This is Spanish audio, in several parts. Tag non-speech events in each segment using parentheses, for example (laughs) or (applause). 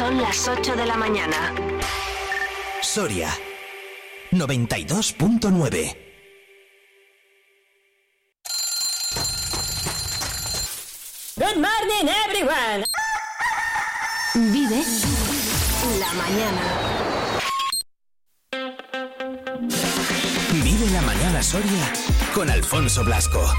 Son las 8 de la mañana. Soria 92.9 Good morning, everyone. Vive la mañana. Vive la mañana Soria con Alfonso Blasco.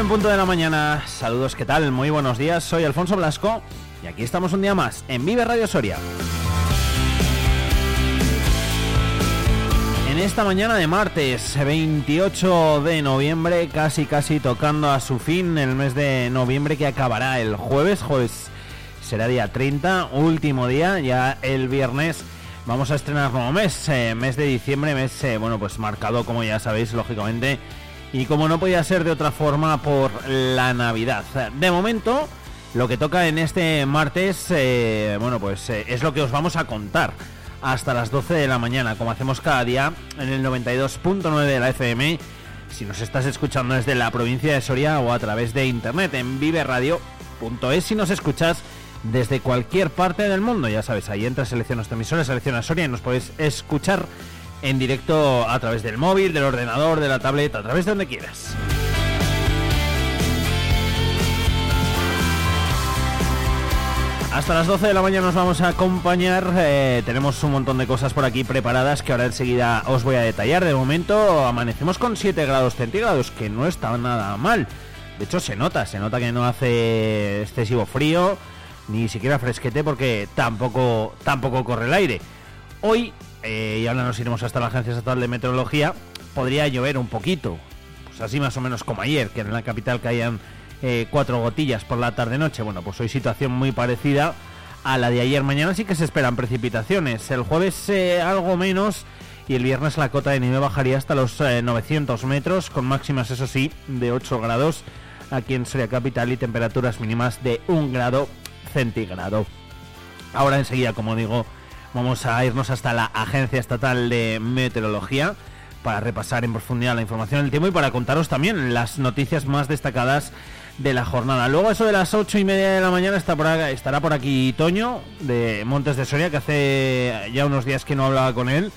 En punto de la mañana. Saludos, ¿qué tal? Muy buenos días. Soy Alfonso Blasco y aquí estamos un día más en Vive Radio Soria. En esta mañana de martes 28 de noviembre, casi casi tocando a su fin el mes de noviembre que acabará el jueves, jueves será día 30, último día, ya el viernes vamos a estrenar nuevo mes, eh, mes de diciembre, mes, eh, bueno, pues marcado como ya sabéis, lógicamente, y como no podía ser de otra forma por la Navidad. De momento, lo que toca en este martes, eh, bueno, pues eh, es lo que os vamos a contar hasta las 12 de la mañana, como hacemos cada día en el 92.9 de la FM. Si nos estás escuchando desde la provincia de Soria o a través de internet en viveradio.es, si nos escuchas desde cualquier parte del mundo, ya sabes, ahí entras, seleccionas tu emisora, seleccionas Soria y nos podéis escuchar en directo a través del móvil, del ordenador, de la tableta, a través de donde quieras. Hasta las 12 de la mañana nos vamos a acompañar. Eh, tenemos un montón de cosas por aquí preparadas que ahora enseguida os voy a detallar. De momento amanecemos con 7 grados centígrados, que no está nada mal. De hecho se nota, se nota que no hace excesivo frío, ni siquiera fresquete porque tampoco, tampoco corre el aire. Hoy eh, y ahora nos iremos hasta la Agencia Estatal de Meteorología, podría llover un poquito, pues así más o menos como ayer, que en la capital caían eh, cuatro gotillas por la tarde-noche. Bueno, pues hoy situación muy parecida a la de ayer. Mañana sí que se esperan precipitaciones. El jueves eh, algo menos y el viernes la cota de nieve bajaría hasta los 900 metros, con máximas, eso sí, de 8 grados aquí en Soria Capital y temperaturas mínimas de 1 grado centígrado. Ahora enseguida, como digo, Vamos a irnos hasta la Agencia Estatal de Meteorología para repasar en profundidad la información del tiempo y para contaros también las noticias más destacadas de la jornada. Luego, eso de las ocho y media de la mañana, está por estará por aquí Toño de Montes de Soria, que hace ya unos días que no hablaba con él.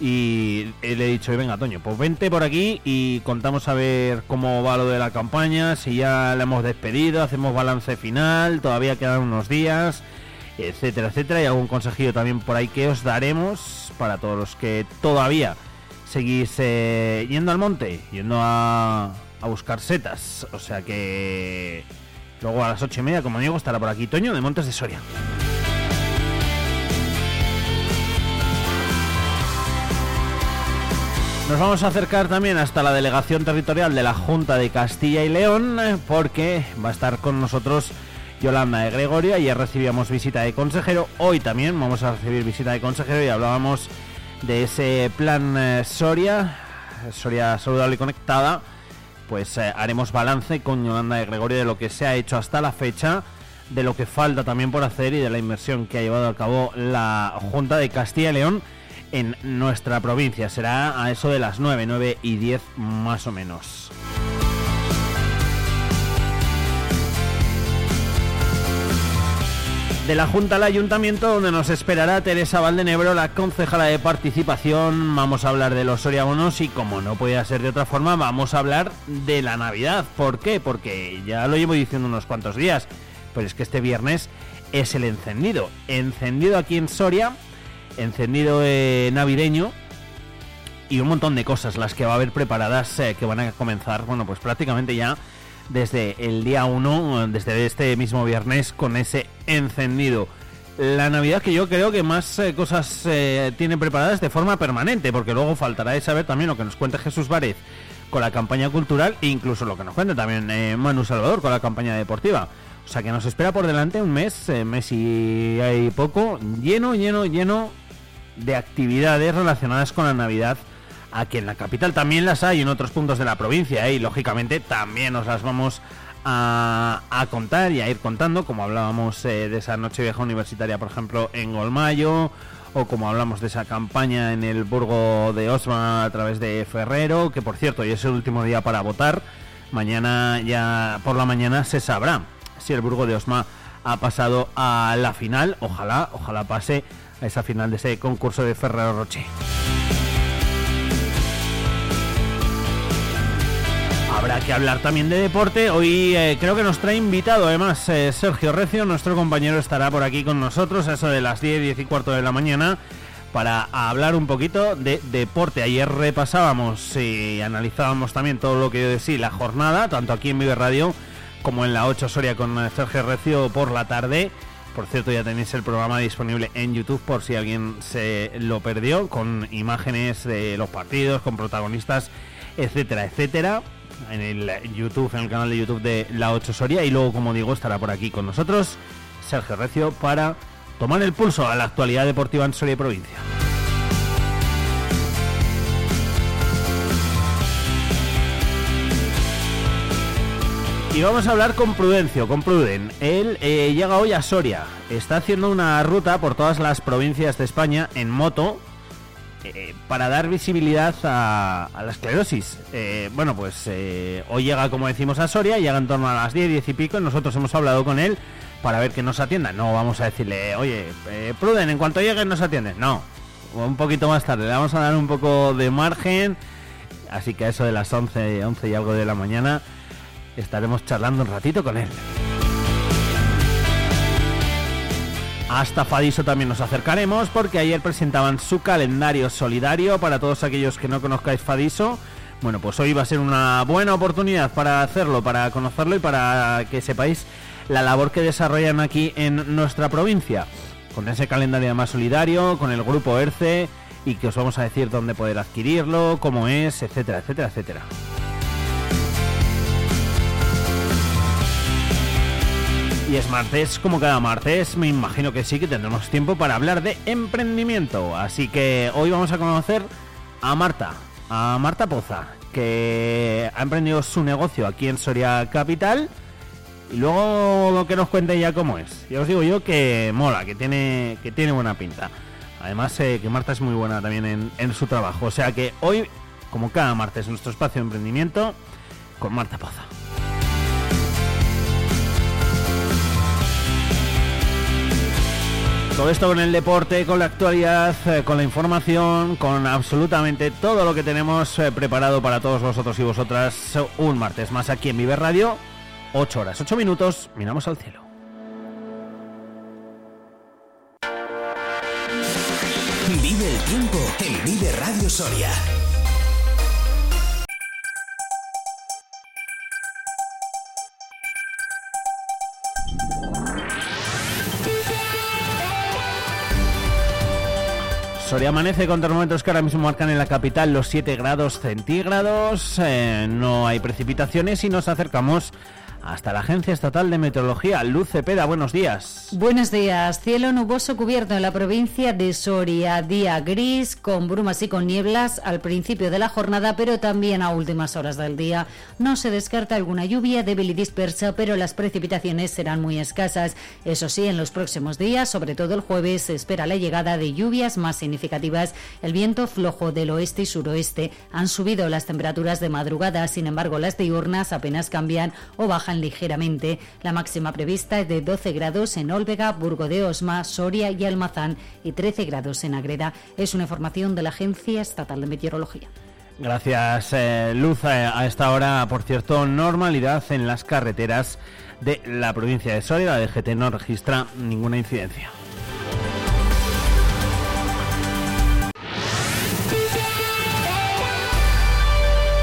Y le he dicho, venga, Toño, pues vente por aquí y contamos a ver cómo va lo de la campaña, si ya la hemos despedido, hacemos balance final, todavía quedan unos días etcétera, etcétera. Y algún consejillo también por ahí que os daremos para todos los que todavía seguís eh, yendo al monte, yendo a, a, buscar setas. O sea que luego a las ocho y media, como digo, estará por aquí Toño de Montes de Soria. Nos vamos a acercar también hasta la delegación territorial de la Junta de Castilla y León porque va a estar con nosotros Yolanda de Gregorio. Ayer recibíamos visita de consejero, hoy también vamos a recibir visita de consejero y hablábamos de ese plan eh, Soria, Soria saludable y conectada. Pues eh, haremos balance con Yolanda de Gregorio de lo que se ha hecho hasta la fecha, de lo que falta también por hacer y de la inversión que ha llevado a cabo la Junta de Castilla y León en nuestra provincia. Será a eso de las 9, 9 y 10 más o menos. De la Junta al Ayuntamiento, donde nos esperará Teresa Valdenebro, la concejala de participación. Vamos a hablar de los Soriabonos y, como no podía ser de otra forma, vamos a hablar de la Navidad. ¿Por qué? Porque ya lo llevo diciendo unos cuantos días, pero es que este viernes es el encendido. Encendido aquí en Soria, encendido eh, navideño y un montón de cosas las que va a haber preparadas eh, que van a comenzar, bueno, pues prácticamente ya desde el día 1, desde este mismo viernes, con ese encendido. La Navidad que yo creo que más eh, cosas eh, tiene preparadas de forma permanente, porque luego faltará de saber también lo que nos cuenta Jesús Várez con la campaña cultural e incluso lo que nos cuenta también eh, Manu Salvador con la campaña deportiva. O sea que nos espera por delante un mes, eh, mes y poco, lleno, lleno, lleno de actividades relacionadas con la Navidad aquí en la capital. También las hay en otros puntos de la provincia ¿eh? y lógicamente también nos las vamos a, a contar y a ir contando, como hablábamos eh, de esa noche vieja universitaria, por ejemplo, en Golmayo, o como hablamos de esa campaña en el Burgo de Osma a través de Ferrero, que por cierto hoy es el último día para votar. Mañana ya por la mañana se sabrá si el Burgo de Osma ha pasado a la final. Ojalá, ojalá pase a esa final de ese concurso de Ferrero Roche. Habrá que hablar también de deporte. Hoy eh, creo que nos trae invitado, además, eh, Sergio Recio, nuestro compañero, estará por aquí con nosotros a eso de las 10, 10 y cuarto de la mañana para hablar un poquito de deporte. Ayer repasábamos y analizábamos también todo lo que yo decía, la jornada, tanto aquí en Vive Radio como en la 8 Soria con eh, Sergio Recio por la tarde. Por cierto, ya tenéis el programa disponible en YouTube por si alguien se lo perdió, con imágenes de los partidos, con protagonistas, etcétera, etcétera en el YouTube, en el canal de YouTube de La 8 Soria. Y luego, como digo, estará por aquí con nosotros Sergio Recio para tomar el pulso a la actualidad deportiva en Soria y provincia. Y vamos a hablar con Prudencio, con Pruden. Él eh, llega hoy a Soria. Está haciendo una ruta por todas las provincias de España en moto eh, para dar visibilidad a, la esclerosis. Eh, bueno, pues eh, hoy llega, como decimos, a Soria, llega en torno a las 10, 10 y pico, y nosotros hemos hablado con él para ver que nos atienda. No vamos a decirle, oye, Pruden, en cuanto llegue nos atiendes. No, un poquito más tarde, le vamos a dar un poco de margen. Así que a eso de las 11, 11 y algo de la mañana estaremos charlando un ratito con él. Hasta Fadiso también nos acercaremos porque ayer presentaban su calendario solidario para todos aquellos que no conozcáis Fadiso. Bueno, pues hoy va a ser una buena oportunidad para hacerlo, para conocerlo y para que sepáis la labor que desarrollan aquí en nuestra provincia. Con ese calendario más solidario, con el grupo ERCE y que os vamos a decir dónde poder adquirirlo, cómo es, etcétera, etcétera, etcétera. Y es martes, como cada martes, me imagino que sí que tendremos tiempo para hablar de emprendimiento. Así que hoy vamos a conocer a Marta, a Marta Poza, que ha emprendido su negocio aquí en Soria Capital. Y luego que nos cuente ya cómo es. Ya os digo yo que mola, que tiene, que tiene buena pinta. Además eh, que Marta es muy buena también en, en su trabajo. O sea que hoy, como cada martes, nuestro espacio de emprendimiento con Marta Poza. Todo esto con el deporte, con la actualidad, eh, con la información, con absolutamente todo lo que tenemos eh, preparado para todos vosotros y vosotras un martes más aquí en Vive Radio. 8 horas, 8 minutos, miramos al cielo. Vive el tiempo en Vive Radio Soria. Soria amanece con termómetros que ahora mismo marcan en la capital los 7 grados centígrados. Eh, no hay precipitaciones y nos acercamos hasta la Agencia Estatal de Meteorología. Luz Cepeda, buenos días. Buenos días. Cielo nuboso cubierto en la provincia de Soria. Día gris, con brumas y con nieblas al principio de la jornada, pero también a últimas horas del día. No se descarta alguna lluvia débil y dispersa, pero las precipitaciones serán muy escasas. Eso sí, en los próximos días, sobre todo el jueves, se espera la llegada de lluvias más significativas. El viento flojo del oeste y suroeste han subido las temperaturas de madrugada, sin embargo, las diurnas apenas cambian o bajan ligeramente. La máxima prevista es de 12 grados en Olvega, Burgo de Osma, Soria y Almazán y 13 grados en Agreda. Es una información de la Agencia Estatal de Meteorología. Gracias, eh, Luz. Eh, a esta hora, por cierto, normalidad en las carreteras de la provincia de Soria. La DGT no registra ninguna incidencia.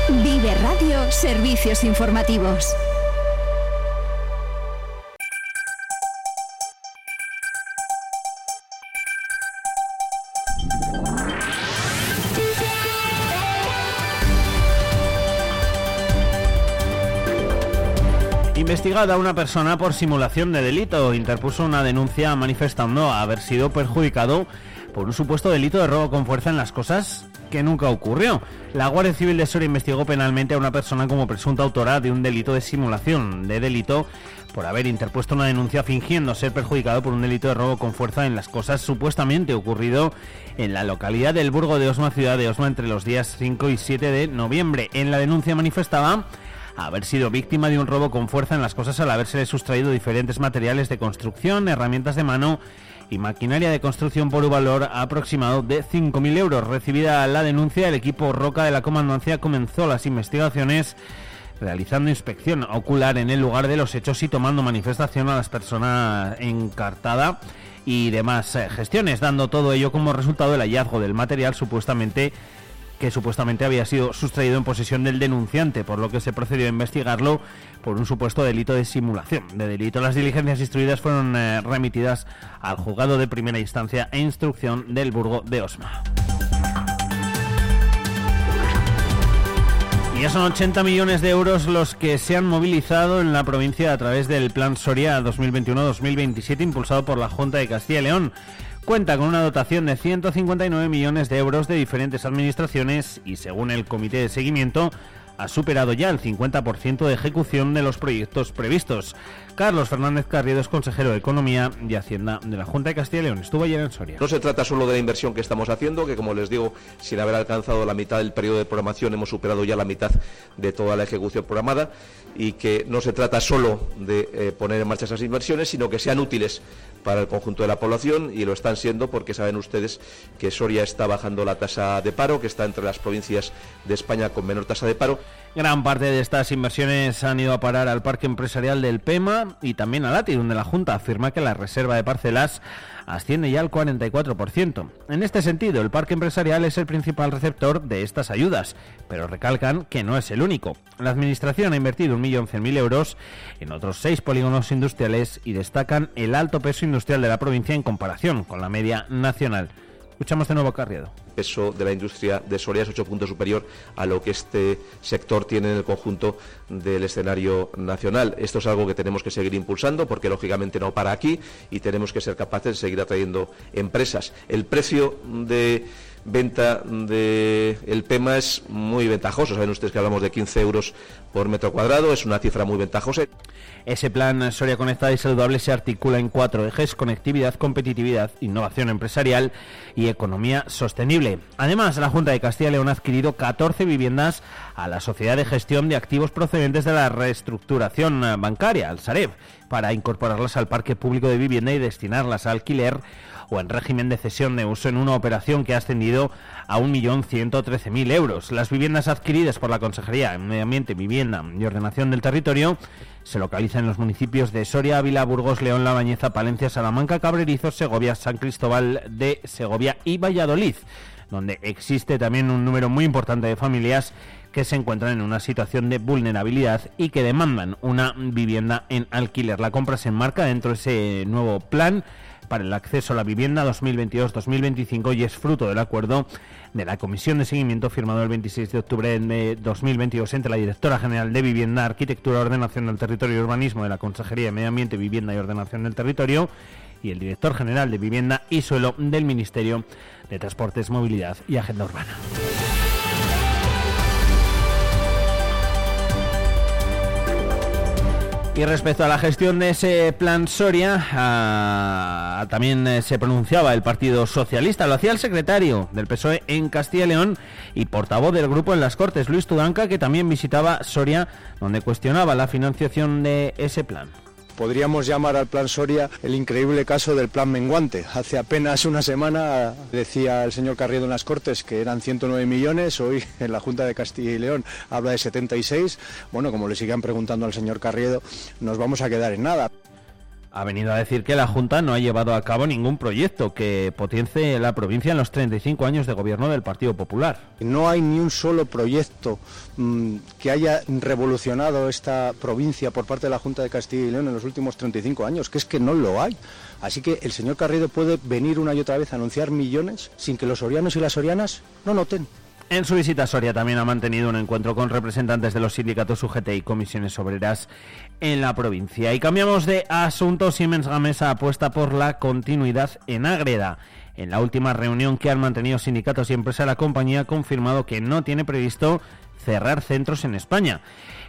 Vive Radio Servicios Informativos. Investigada una persona por simulación de delito, interpuso una denuncia manifestando haber sido perjudicado por un supuesto delito de robo con fuerza en las cosas que nunca ocurrió. La Guardia Civil de Soria investigó penalmente a una persona como presunta autora de un delito de simulación de delito por haber interpuesto una denuncia fingiendo ser perjudicado por un delito de robo con fuerza en las cosas supuestamente ocurrido en la localidad del Burgo de Osma, ciudad de Osma, entre los días 5 y 7 de noviembre. En la denuncia manifestaba haber sido víctima de un robo con fuerza en las cosas al haberse sustraído diferentes materiales de construcción, herramientas de mano y maquinaria de construcción por un valor aproximado de 5.000 euros. Recibida la denuncia, el equipo Roca de la Comandancia comenzó las investigaciones realizando inspección ocular en el lugar de los hechos y tomando manifestación a las personas encartada y demás eh, gestiones, dando todo ello como resultado el hallazgo del material supuestamente que supuestamente había sido sustraído en posesión del denunciante, por lo que se procedió a investigarlo por un supuesto delito de simulación. De delito, las diligencias instruidas fueron eh, remitidas al juzgado de primera instancia e instrucción del Burgo de Osma. Ya son 80 millones de euros los que se han movilizado en la provincia a través del Plan Soria 2021-2027 impulsado por la Junta de Castilla y León cuenta con una dotación de 159 millones de euros de diferentes administraciones y según el Comité de Seguimiento ha superado ya el 50% de ejecución de los proyectos previstos. Carlos Fernández Carriedo es consejero de Economía y Hacienda de la Junta de Castilla y León. Estuvo ayer en Soria. No se trata solo de la inversión que estamos haciendo, que como les digo, sin haber alcanzado la mitad del periodo de programación, hemos superado ya la mitad de toda la ejecución programada y que no se trata solo de eh, poner en marcha esas inversiones, sino que sean útiles para el conjunto de la población y lo están siendo porque saben ustedes que Soria está bajando la tasa de paro, que está entre las provincias de España con menor tasa de paro. Gran parte de estas inversiones han ido a parar al parque empresarial del PEMA y también al ATI, donde la Junta afirma que la reserva de parcelas asciende ya al 44%. En este sentido, el parque empresarial es el principal receptor de estas ayudas, pero recalcan que no es el único. La Administración ha invertido 1.100.000 euros en otros seis polígonos industriales y destacan el alto peso industrial de la provincia en comparación con la media nacional. Escuchamos de nuevo a Carriedo. El peso de la industria de Soria es ocho puntos superior a lo que este sector tiene en el conjunto del escenario nacional. Esto es algo que tenemos que seguir impulsando porque lógicamente no para aquí y tenemos que ser capaces de seguir atrayendo empresas. El precio de venta del el PEMA es muy ventajoso. Saben ustedes que hablamos de 15 euros por metro cuadrado, es una cifra muy ventajosa. Ese plan Soria Conectada y Saludable se articula en cuatro ejes, conectividad, competitividad, innovación empresarial y economía sostenible. Además, la Junta de Castilla y León ha adquirido 14 viviendas a la Sociedad de Gestión de Activos procedentes de la reestructuración bancaria, al Sareb, para incorporarlas al parque público de vivienda y destinarlas a alquiler o en régimen de cesión de uso en una operación que ha ascendido a 1.113.000 euros. Las viviendas adquiridas por la Consejería de Medio Ambiente, Vivienda y Ordenación del Territorio se localizan en los municipios de Soria, Ávila, Burgos, León, La Bañeza, Palencia, Salamanca, Cabrerizos, Segovia, San Cristóbal de Segovia y Valladolid, donde existe también un número muy importante de familias que se encuentran en una situación de vulnerabilidad y que demandan una vivienda en alquiler. La compra se enmarca dentro de ese nuevo plan para el acceso a la vivienda 2022-2025 y es fruto del acuerdo de la Comisión de Seguimiento firmado el 26 de octubre de 2022 entre la Directora General de Vivienda, Arquitectura, Ordenación del Territorio y Urbanismo de la Consejería de Medio Ambiente, Vivienda y Ordenación del Territorio y el Director General de Vivienda y Suelo del Ministerio de Transportes, Movilidad y Agenda Urbana. Y respecto a la gestión de ese plan Soria, ah, también eh, se pronunciaba el Partido Socialista. Lo hacía el secretario del PSOE en Castilla y León y portavoz del grupo en las Cortes, Luis Tudanca, que también visitaba Soria, donde cuestionaba la financiación de ese plan. Podríamos llamar al plan Soria el increíble caso del plan menguante. Hace apenas una semana decía el señor Carriedo en las Cortes que eran 109 millones, hoy en la Junta de Castilla y León habla de 76. Bueno, como le sigan preguntando al señor Carriedo, nos vamos a quedar en nada ha venido a decir que la Junta no ha llevado a cabo ningún proyecto que potencie la provincia en los 35 años de gobierno del Partido Popular. No hay ni un solo proyecto mmm, que haya revolucionado esta provincia por parte de la Junta de Castilla y León en los últimos 35 años, que es que no lo hay. Así que el señor Carrido puede venir una y otra vez a anunciar millones sin que los sorianos y las sorianas no noten. En su visita a Soria también ha mantenido un encuentro con representantes de los sindicatos UGT y comisiones obreras en la provincia. Y cambiamos de asunto. Siemens Gamesa apuesta por la continuidad en Ágreda. En la última reunión que han mantenido sindicatos y empresas, la compañía ha confirmado que no tiene previsto cerrar centros en España.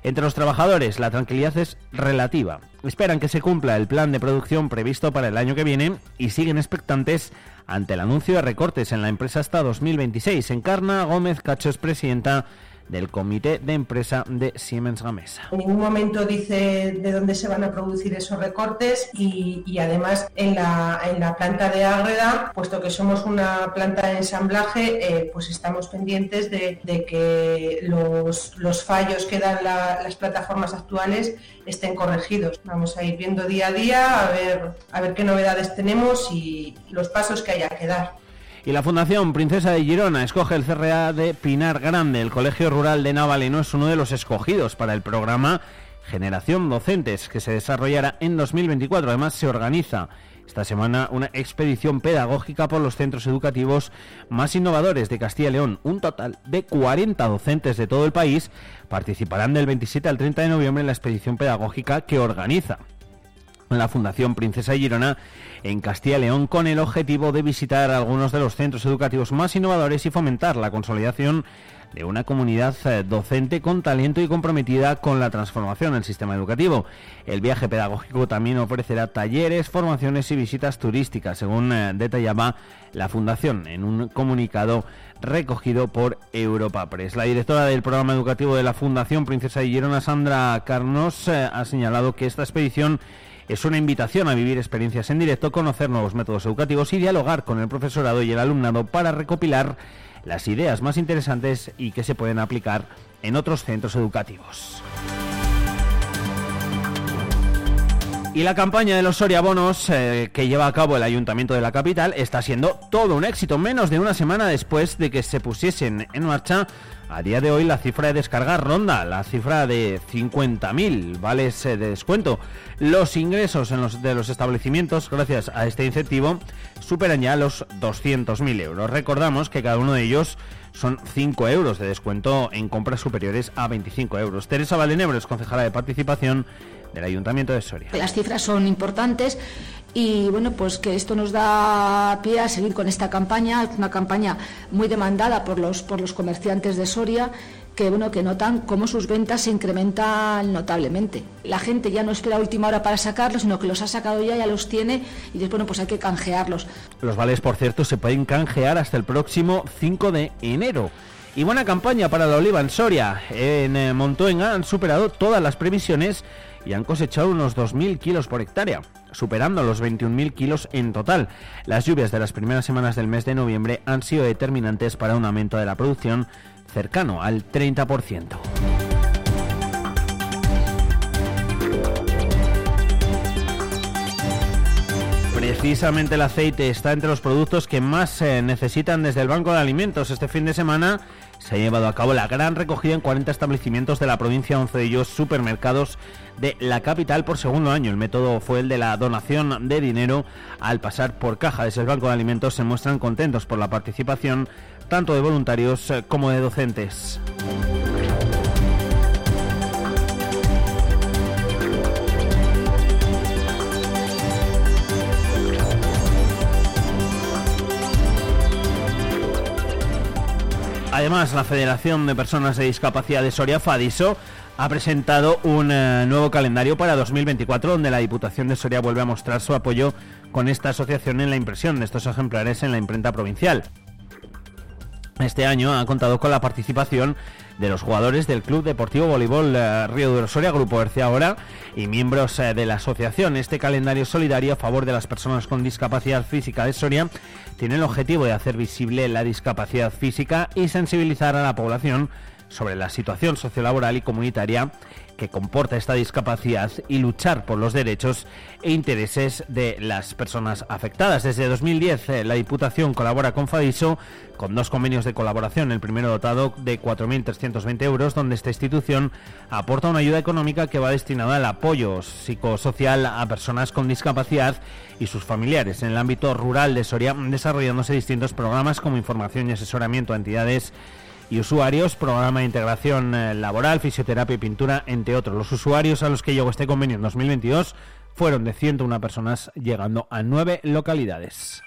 Entre los trabajadores, la tranquilidad es relativa. Esperan que se cumpla el plan de producción previsto para el año que viene y siguen expectantes ante el anuncio de recortes en la empresa hasta 2026. Encarna Gómez Cacho es presidenta del comité de empresa de Siemens Gamesa. En ningún momento dice de dónde se van a producir esos recortes y, además en la, en la, planta de Ágreda, puesto que somos una planta de ensamblaje, eh, pues estamos pendientes de, que los, los, fallos que dan las plataformas actuales estén corregidos. Vamos a ir viendo día a día a ver, a ver qué novedades tenemos y los pasos que haya que dar. Y la Fundación Princesa de Girona escoge el CRA de Pinar Grande. El Colegio Rural de Navaleno es uno de los escogidos para el programa Generación Docentes, que se desarrollará en 2024. Además, se organiza esta semana una expedición pedagógica por los centros educativos más innovadores de Castilla y León. Un total de 40 docentes de todo el país participarán del 27 al 30 de noviembre en la expedición pedagógica que organiza la Fundación Princesa Girona en Castilla y León con el objetivo de visitar algunos de los centros educativos más innovadores y fomentar la consolidación de una comunidad eh, docente con talento y comprometida con la transformación del sistema educativo. El viaje pedagógico también ofrecerá talleres, formaciones y visitas turísticas, según eh, detallaba la Fundación en un comunicado recogido por Europa Press. La directora del programa educativo de la Fundación Princesa Girona, Sandra Carnos, eh, ha señalado que esta expedición es una invitación a vivir experiencias en directo, conocer nuevos métodos educativos y dialogar con el profesorado y el alumnado para recopilar las ideas más interesantes y que se pueden aplicar en otros centros educativos. Y la campaña de los Soria Bonos eh, que lleva a cabo el Ayuntamiento de la capital está siendo todo un éxito, menos de una semana después de que se pusiesen en marcha a día de hoy la cifra de descargar ronda la cifra de 50.000 vales de descuento. Los ingresos los, de los establecimientos gracias a este incentivo superan ya los 200.000 euros. Recordamos que cada uno de ellos son 5 euros de descuento en compras superiores a 25 euros. Teresa Valenebro es concejala de participación del Ayuntamiento de Soria. Las cifras son importantes y bueno, pues que esto nos da pie a seguir con esta campaña, es una campaña muy demandada por los, por los comerciantes de Soria que bueno que notan cómo sus ventas se incrementan notablemente. La gente ya no espera última hora para sacarlos, sino que los ha sacado ya, ya los tiene y después bueno, pues hay que canjearlos. Los vales, por cierto, se pueden canjear hasta el próximo 5 de enero. Y buena campaña para la oliva en Soria. En eh, Montoenga han superado todas las previsiones y han cosechado unos 2.000 kilos por hectárea, superando los 21.000 kilos en total. Las lluvias de las primeras semanas del mes de noviembre han sido determinantes para un aumento de la producción cercano al 30%. Precisamente el aceite está entre los productos que más se necesitan desde el Banco de Alimentos. Este fin de semana se ha llevado a cabo la gran recogida en 40 establecimientos de la provincia, 11 de ellos supermercados de la capital por segundo año. El método fue el de la donación de dinero al pasar por caja. Desde el Banco de Alimentos se muestran contentos por la participación tanto de voluntarios eh, como de docentes. Además, la Federación de Personas de Discapacidad de Soria, FADISO, ha presentado un eh, nuevo calendario para 2024 donde la Diputación de Soria vuelve a mostrar su apoyo con esta asociación en la impresión de estos ejemplares en la imprenta provincial. Este año ha contado con la participación de los jugadores del Club Deportivo Voleibol eh, Río de Soria, Grupo Erce ahora, y miembros eh, de la asociación. Este calendario solidario a favor de las personas con discapacidad física de Soria tiene el objetivo de hacer visible la discapacidad física y sensibilizar a la población sobre la situación sociolaboral y comunitaria que comporta esta discapacidad y luchar por los derechos e intereses de las personas afectadas. Desde 2010 eh, la Diputación colabora con FADISO con dos convenios de colaboración. El primero dotado de 4.320 euros, donde esta institución aporta una ayuda económica que va destinada al apoyo psicosocial a personas con discapacidad y sus familiares en el ámbito rural de Soria, desarrollándose distintos programas como información y asesoramiento a entidades y usuarios, programa de integración eh, laboral, fisioterapia y pintura, entre otros. Los usuarios a los que llegó este convenio en 2022 fueron de 101 personas, llegando a nueve localidades.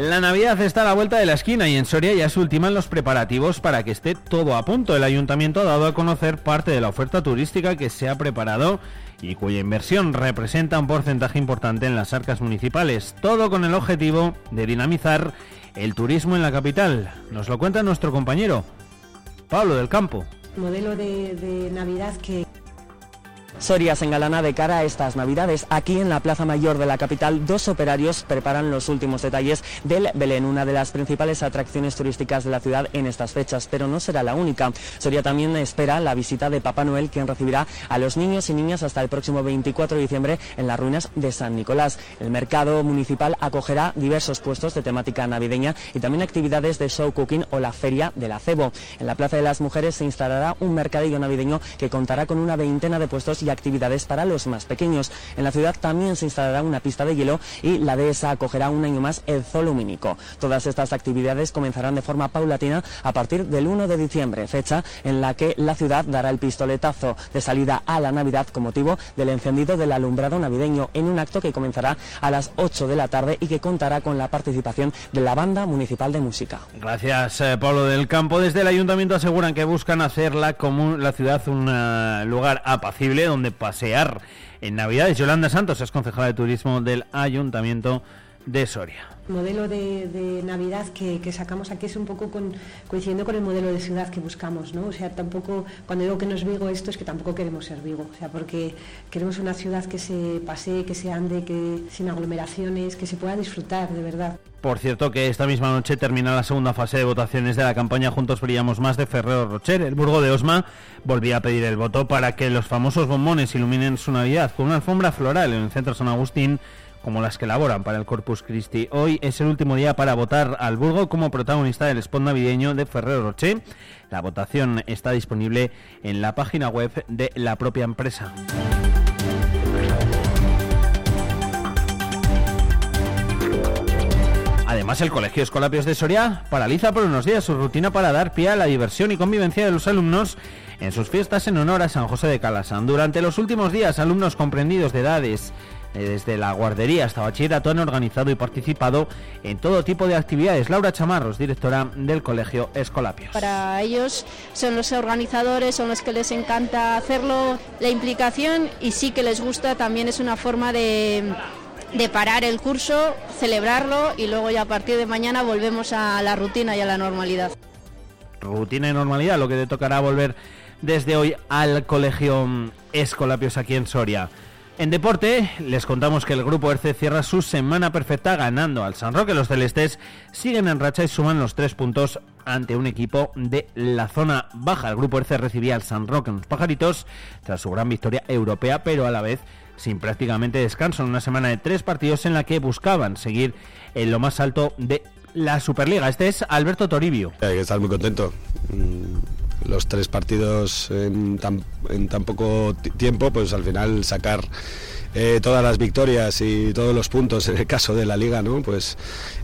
La Navidad está a la vuelta de la esquina y en Soria ya se ultiman los preparativos para que esté todo a punto. El ayuntamiento ha dado a conocer parte de la oferta turística que se ha preparado y cuya inversión representa un porcentaje importante en las arcas municipales. Todo con el objetivo de dinamizar el turismo en la capital. Nos lo cuenta nuestro compañero Pablo del Campo. Modelo de, de Navidad que Soria se engalana de cara a estas Navidades. Aquí en la Plaza Mayor de la capital, dos operarios preparan los últimos detalles del Belén, una de las principales atracciones turísticas de la ciudad en estas fechas, pero no será la única. Soria también espera la visita de Papá Noel, quien recibirá a los niños y niñas hasta el próximo 24 de diciembre en las ruinas de San Nicolás. El mercado municipal acogerá diversos puestos de temática navideña y también actividades de show cooking o la feria del acebo. En la Plaza de las Mujeres se instalará un mercadillo navideño que contará con una veintena de puestos y actividades para los más pequeños. En la ciudad también se instalará una pista de hielo y la dehesa acogerá un año más el zoo lumínico. Todas estas actividades comenzarán de forma paulatina a partir del 1 de diciembre, fecha en la que la ciudad dará el pistoletazo de salida a la Navidad con motivo del encendido del alumbrado navideño en un acto que comenzará a las 8 de la tarde y que contará con la participación de la Banda Municipal de Música. Gracias, eh, Pablo del Campo. Desde el ayuntamiento aseguran que buscan hacer la, la ciudad un uh, lugar apacible donde donde pasear en Navidades. Yolanda Santos es concejala de turismo del Ayuntamiento de Soria modelo de, de Navidad que, que, sacamos aquí es un poco con, coincidiendo con el modelo de ciudad que buscamos, ¿no? O sea, tampoco, cuando digo que no es Vigo esto, es que tampoco queremos ser Vigo, o sea, porque queremos una ciudad que se pasee, que se ande, que sin aglomeraciones, que se pueda disfrutar, de verdad. Por cierto que esta misma noche termina la segunda fase de votaciones de la campaña Juntos Brillamos Más de Ferrero Rocher. El Burgo de Osma volvía a pedir el voto para que los famosos bombones iluminen su Navidad con una alfombra floral en el centro San Agustín como las que elaboran para el Corpus Christi. Hoy es el último día para votar al Burgo como protagonista del spot navideño de Ferrero Rocher. La votación está disponible en la página web de la propia empresa. Además, el Colegio Escolapios de Soria paraliza por unos días su rutina para dar pie a la diversión y convivencia de los alumnos en sus fiestas en honor a San José de Calasán. Durante los últimos días, alumnos comprendidos de edades desde la guardería hasta bachillerato han organizado y participado en todo tipo de actividades. Laura Chamarros, directora del Colegio Escolapios. Para ellos son los organizadores, son los que les encanta hacerlo, la implicación y sí que les gusta, también es una forma de de parar el curso, celebrarlo y luego ya a partir de mañana volvemos a la rutina y a la normalidad. Rutina y normalidad, lo que te tocará volver desde hoy al colegio Escolapios aquí en Soria. En deporte, les contamos que el grupo RC cierra su semana perfecta ganando al San Roque. Los celestes siguen en racha y suman los tres puntos ante un equipo de la zona baja. El grupo RC recibía al San Roque en los pajaritos tras su gran victoria europea, pero a la vez sin prácticamente descanso en una semana de tres partidos en la que buscaban seguir en lo más alto de la Superliga. Este es Alberto Toribio. Hay que estar muy contento. Los tres partidos en tan, en tan poco tiempo, pues al final sacar eh, todas las victorias y todos los puntos en el caso de la liga, ¿no? Pues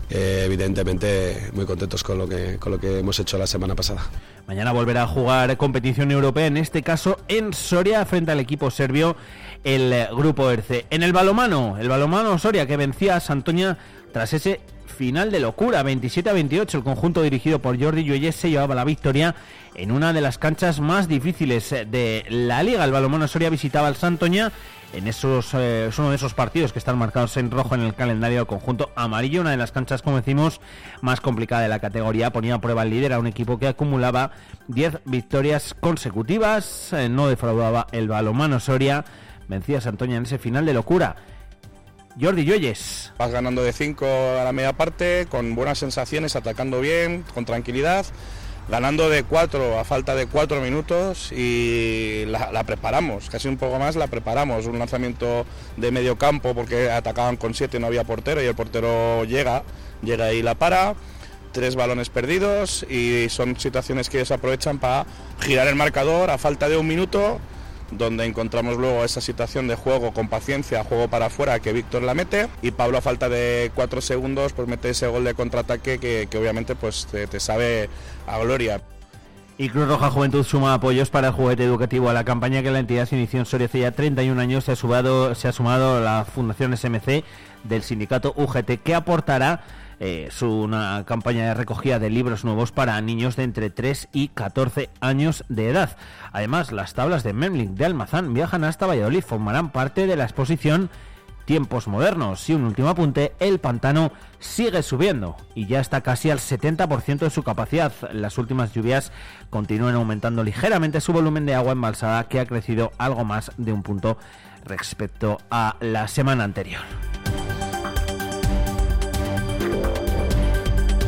eh, evidentemente muy contentos con lo que con lo que hemos hecho la semana pasada. Mañana volverá a jugar competición europea, en este caso en Soria frente al equipo serbio el grupo ERCE. En el balomano, el balomano Soria que vencía a Santoña tras ese final de locura, 27 a 28. El conjunto dirigido por Jordi Lluelles se llevaba la victoria en una de las canchas más difíciles de la liga. El balonmano Soria visitaba al Santoña en esos eh, uno de esos partidos que están marcados en rojo en el calendario del conjunto amarillo, una de las canchas, como decimos, más complicada de la categoría. Ponía a prueba el líder a un equipo que acumulaba 10 victorias consecutivas, eh, no defraudaba el balonmano Soria, vencía a Santoña en ese final de locura. Jordi Lloyes. Vas ganando de 5 a la media parte, con buenas sensaciones, atacando bien, con tranquilidad, ganando de 4 a falta de 4 minutos y la, preparamos, casi un poco más la preparamos. Un lanzamiento de medio campo porque atacaban con 7 y no había portero y el portero llega, llega y la para. tres balones perdidos y son situaciones que ellos aprovechan para girar el marcador a falta de un minuto donde encontramos luego esa situación de juego con paciencia, juego para afuera que Víctor la mete y Pablo a falta de cuatro segundos pues mete ese gol de contraataque que, obviamente pues te, sabe a gloria. Y Cruz Roja Juventud suma apoyos para el juguete educativo a la campaña que la entidad se inició en Soria hace ya 31 años. Se ha, sumado, se ha sumado la Fundación SMC del sindicato UGT que aportará es una campaña de recogida de libros nuevos para niños de entre 3 y 14 años de edad. Además, las tablas de Memling de Almazán viajan hasta Valladolid, formarán parte de la exposición Tiempos Modernos. Y un último apunte, el pantano sigue subiendo y ya está casi al 70% de su capacidad. Las últimas lluvias continúan aumentando ligeramente su volumen de agua embalsada que ha crecido algo más de un punto respecto a la semana anterior.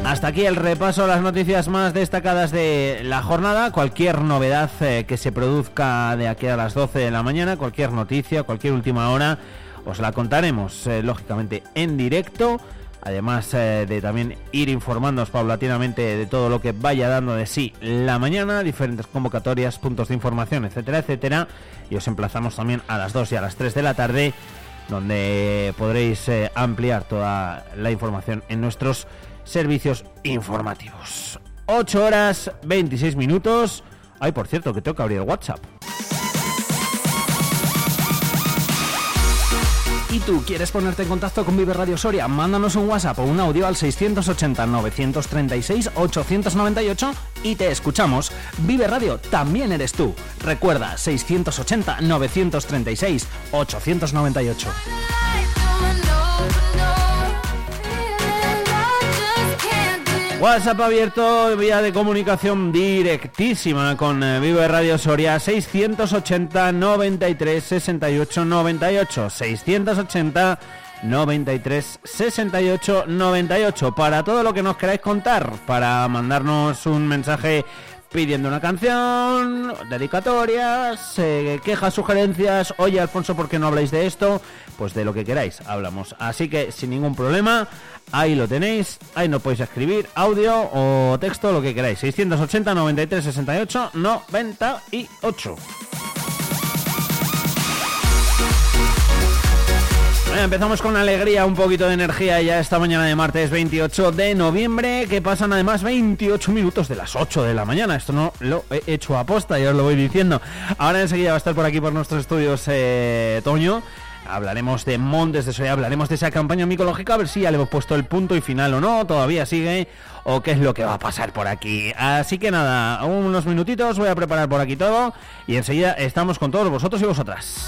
Hasta aquí el repaso a las noticias más destacadas de la jornada. Cualquier novedad eh, que se produzca de aquí a las 12 de la mañana, cualquier noticia, cualquier última hora, os la contaremos eh, lógicamente en directo. Además eh, de también ir informándonos paulatinamente de todo lo que vaya dando de sí la mañana, diferentes convocatorias, puntos de información, etcétera, etcétera. Y os emplazamos también a las 2 y a las 3 de la tarde, donde podréis ampliar toda la información en nuestros servicios informativos. 8 horas 26 minutos. Ay, por cierto, que tengo que abrir el WhatsApp. ¿Y tú quieres ponerte en contacto con Vive Radio Soria? Mándanos un WhatsApp o un audio al 680-936-898 y te escuchamos. Vive Radio también eres tú. Recuerda, 680-936-898. WhatsApp abierto, vía de comunicación directísima con eh, Vive Radio Soria 680 93 68 98 680 93 68 98 para todo lo que nos queráis contar, para mandarnos un mensaje pidiendo una canción, dedicatorias, quejas, sugerencias, oye Alfonso, ¿por qué no habláis de esto? Pues de lo que queráis, hablamos. Así que sin ningún problema, ahí lo tenéis, ahí nos podéis escribir audio o texto, lo que queráis. 680 93 68 98. Empezamos con alegría, un poquito de energía ya esta mañana de martes 28 de noviembre, que pasan además 28 minutos de las 8 de la mañana. Esto no lo he hecho a posta, ya os lo voy diciendo. Ahora enseguida va a estar por aquí por nuestros estudios eh, Toño. Hablaremos de Montes de Soya, hablaremos de esa campaña micológica, a ver si ya le hemos puesto el punto y final o no, todavía sigue, o qué es lo que va a pasar por aquí. Así que nada, unos minutitos, voy a preparar por aquí todo y enseguida estamos con todos vosotros y vosotras.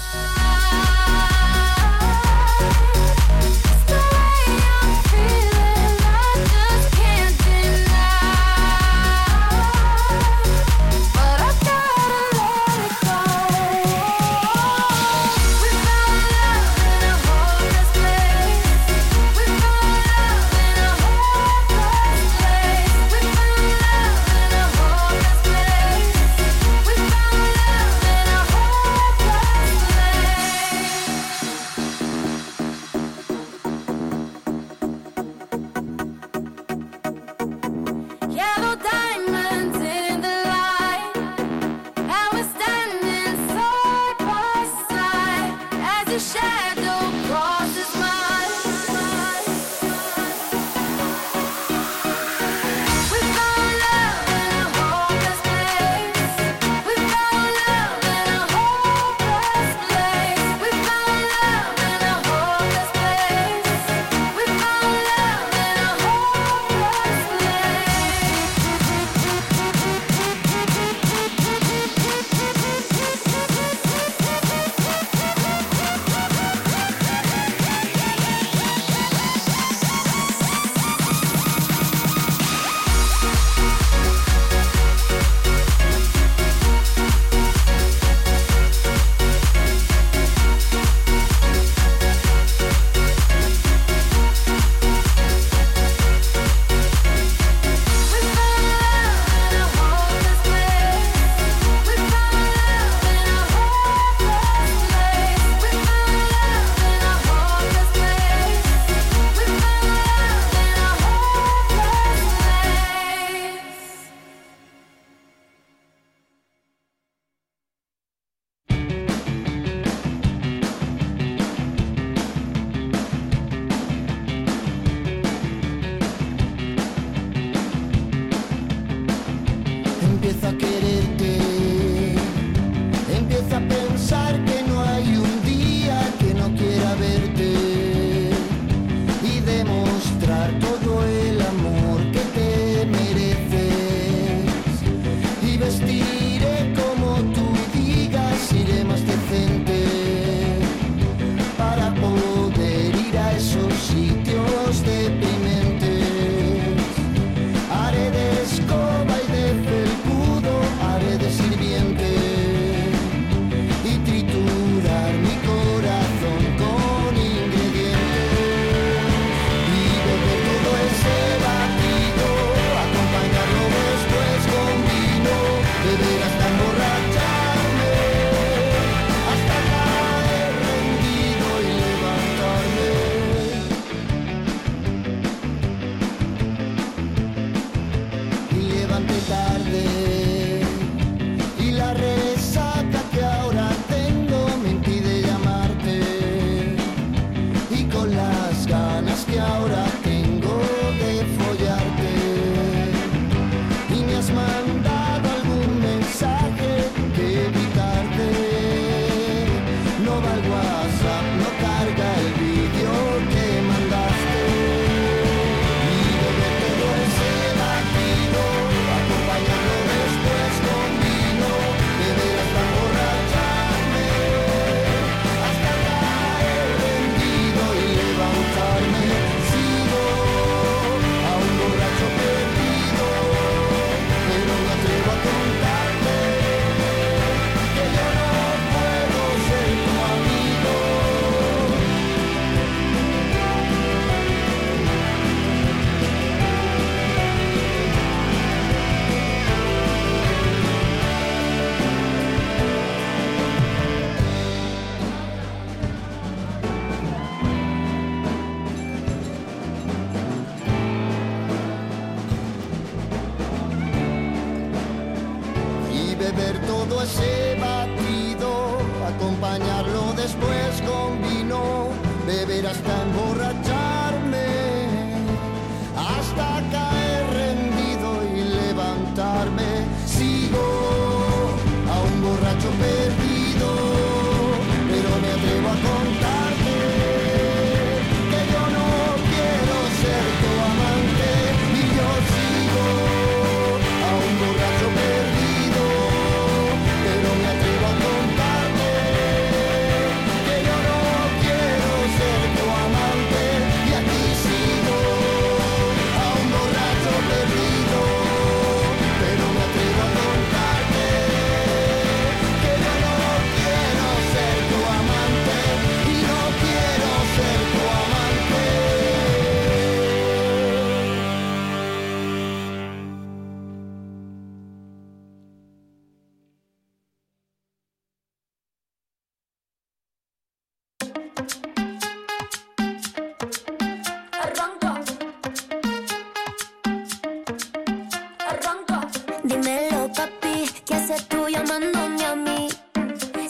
Dímelo, papi, ¿qué haces tú llamándome a mí?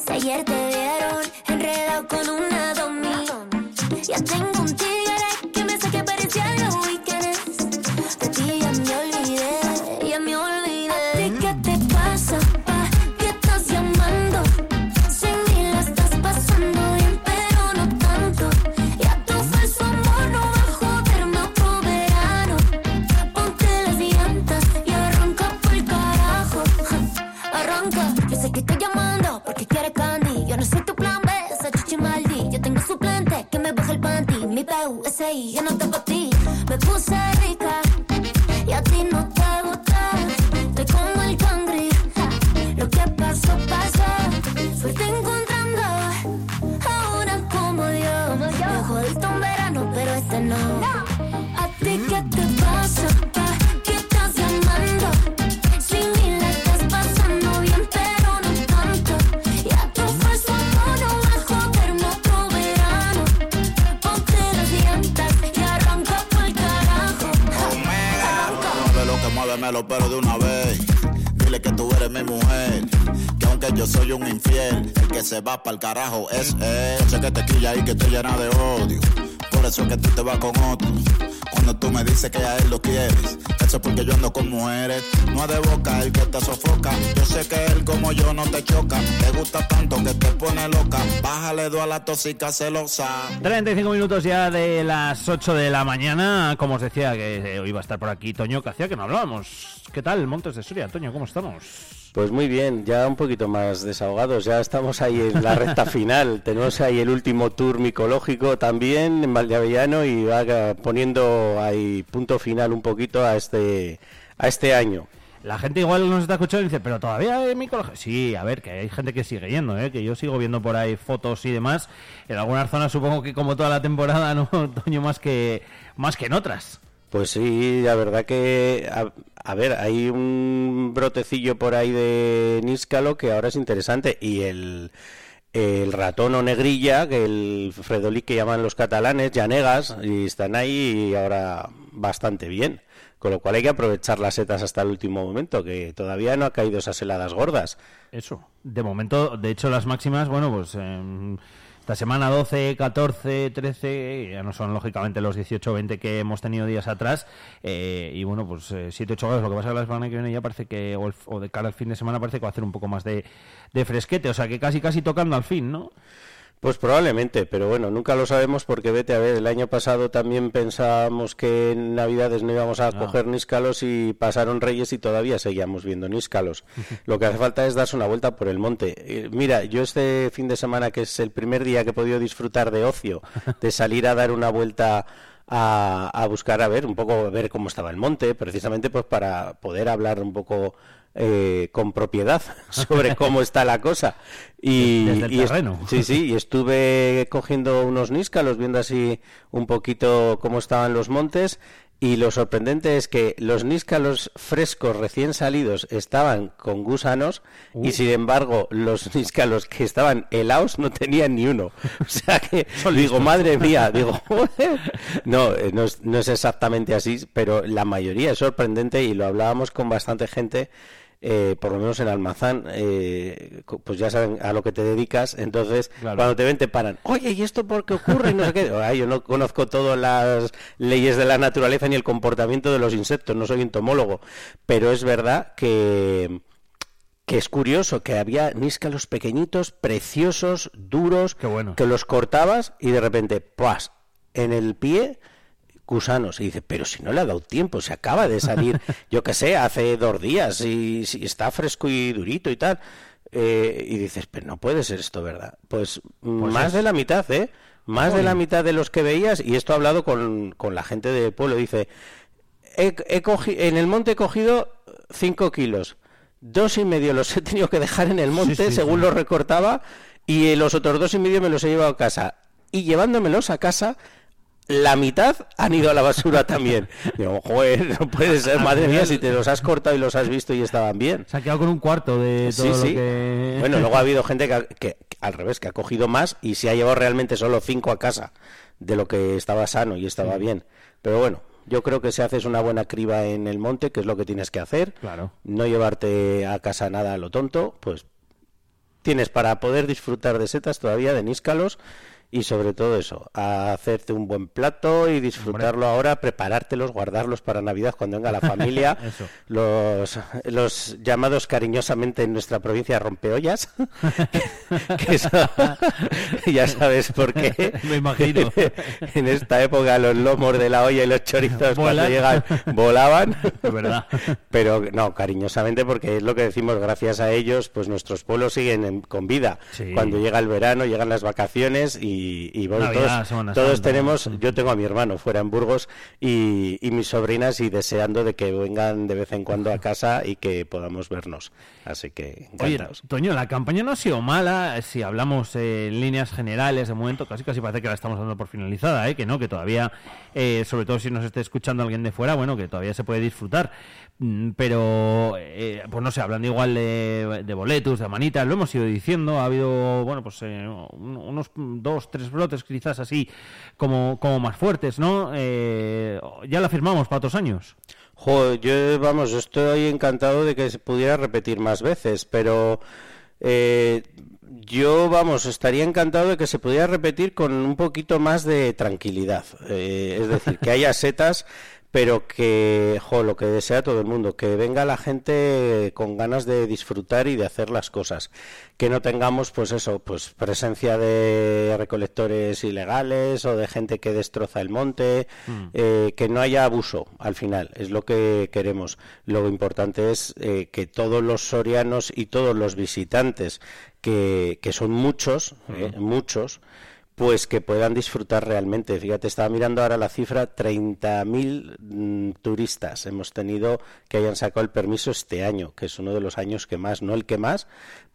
Si ayer va para el carajo es él. Sé que te quilla y que te llena de odio. Por eso es que tú te vas con otro. Cuando tú me dices que a él lo quieres, eso es porque yo ando con mujeres. No es de boca el que te sofoca. Yo sé que él como yo no te choca. Te gusta tanto que te pone loca. Bájale dos a la tóxica celosa. 35 minutos ya de las 8 de la mañana. Como os decía que eh, hoy iba a estar por aquí Toño, que hacía que no hablábamos. ¿Qué tal, Montes de Soria? Toño, ¿cómo estamos? Pues muy bien, ya un poquito más desahogados, ya estamos ahí en la recta final, (laughs) tenemos ahí el último tour micológico también en Valdeavellano y va poniendo ahí punto final un poquito a este a este año. La gente igual nos está escuchando y dice, pero todavía hay micología. Sí, a ver, que hay gente que sigue yendo, ¿eh? que yo sigo viendo por ahí fotos y demás. En algunas zonas supongo que como toda la temporada, ¿no? (laughs) Toño más que, más que en otras. Pues sí, la verdad que, a, ver, hay un brotecillo por ahí de níscalo que ahora es interesante y el, el ratón o negrilla, que el Fredolí que llaman los catalanes, Llanegas, y están ahí ahora bastante bien, Con lo cual hay que aprovechar las setas hasta el último momento, que todavía no ha caído esas heladas gordas. Eso. De momento, de hecho, las máximas, bueno, pues em, esta semana 12, 14, 13, ya no son lógicamente los 18, 20 que hemos tenido días atrás. eh, y bueno, pues 7, 8 grados. Lo que pasa es que la semana que viene ya parece que, o, el- o de cara al fin de semana, parece que va a hacer un poco más de, de fresquete. O sea que casi, casi tocando al fin, ¿no? Pues probablemente, pero bueno, nunca lo sabemos porque vete a ver, el año pasado también pensábamos que en Navidades no íbamos a coger níscalos y pasaron Reyes y todavía seguíamos viendo níscalos. (laughs) Lo que hace falta es darse una vuelta por el monte. Eh, mira, yo este fin de semana, que es el primer día que he podido disfrutar de ocio, de (laughs) salir a dar una vuelta a, a buscar a ver un poco ver cómo estaba el monte, precisamente pues para poder hablar un poco eh, con propiedad (laughs) sobre cómo está la cosa. Y, Desde el y terreno. sí, sí, y estuve cogiendo unos níscalos, viendo así un poquito cómo estaban los montes. Y lo sorprendente es que los níscalos frescos recién salidos estaban con gusanos Uh. y sin embargo los níscalos que estaban helados no tenían ni uno. (laughs) O sea que (laughs) digo, madre mía, (laughs) digo. No, eh, no es, no es exactamente así, pero la mayoría es sorprendente y lo hablábamos con bastante gente eh, por lo menos en Almazán, eh, pues ya saben a lo que te dedicas, entonces Claro. cuando te ven te paran, oye, ¿y esto por qué ocurre? Y no sé qué. (laughs) Ay, yo no conozco todas las leyes de la naturaleza ni el comportamiento de los insectos, no soy entomólogo, pero es verdad que que es curioso que había níscalos pequeñitos, preciosos, duros, que los cortabas y de repente, ¡puas! en el pie gusanos. Y dice, pero si no le ha dado tiempo, se acaba de salir, (laughs) yo qué sé, hace dos días y, si está fresco y durito y tal. Eh, y dices, pero no puede ser esto, ¿verdad? Pues, más es- de la mitad, ¿eh? Más de la mitad de los que veías, y esto he hablado con, con la gente del pueblo, dice, he, he cogi- en el monte he cogido 5 kilos, dos y medio los he tenido que dejar en el monte sí, según sí. los recortaba y los otros dos y medio me los he llevado a casa. Y llevándomelos a casa, la mitad han ido a la basura (laughs) también. Digo, joder, no puede ser, madre mía, si te los has cortado y los has visto y estaban bien. Se ha quedado con un cuarto de todo Sí, lo sí. que... Bueno, luego ha (laughs) habido gente que, que- que al revés, que ha cogido más y se ha llevado realmente solo cinco a casa de lo que estaba sano y estaba Sí. bien. Pero bueno, yo creo que si haces una buena criba en el monte, que es lo que tienes que hacer, Claro. no llevarte a casa nada a lo tonto, pues tienes para poder disfrutar de setas todavía, de níscalos y sobre todo eso, a hacerte un buen plato y disfrutarlo ahora, preparártelos, guardarlos para Navidad cuando venga la (laughs) familia, los, los llamados cariñosamente en nuestra provincia rompeollas, (laughs) que eso, (laughs) ya sabes por qué. Me imagino. En esta época los lomos de la olla y los chorizos cuando llegan volaban. Verdad. Pero no, cariñosamente porque es lo que decimos, gracias a ellos, pues nuestros pueblos siguen en- con vida. Sí. Cuando llega el verano, llegan las vacaciones y, y bueno, Navidad, todos, Semana todos Santa. tenemos, yo tengo a mi hermano fuera en Burgos y, y mis sobrinas y deseando de que vengan de vez en cuando a casa y que podamos vernos. Así que Oye, encantados. Toño, la campaña no ha sido mala, si hablamos eh, en líneas generales, de momento casi casi parece que la estamos dando por finalizada, ¿eh? que no, que todavía, eh, sobre todo si nos esté escuchando alguien de fuera, bueno, que todavía se puede disfrutar. Mm, Pero, eh, pues no sé, hablando igual de, de boletos, de manitas, lo hemos ido diciendo, ha habido, bueno, pues eh, un- unos dos, tres brotes quizás así como, como más fuertes, ¿no? Eh, ya la firmamos para otros años. Jo, yo, vamos, estoy encantado de que se pudiera repetir más veces, pero eh, yo, vamos, estaría encantado de que se pudiera repetir con un poquito más de tranquilidad. Eh, es decir, que haya setas, pero que, jo, lo que desea todo el mundo, que venga la gente con ganas de disfrutar y de hacer las cosas. Que no tengamos, pues eso, pues presencia de recolectores ilegales o de gente que destroza el monte, eh, que no haya abuso al final, es lo que queremos. Lo importante es eh, que todos los sorianos y todos los visitantes, que, que son muchos, eh, muchos, pues que puedan disfrutar realmente. Fíjate, estaba mirando ahora la cifra, 30.000 mm, turistas hemos tenido que hayan sacado el permiso este año, que es uno de los años que más, no el que más,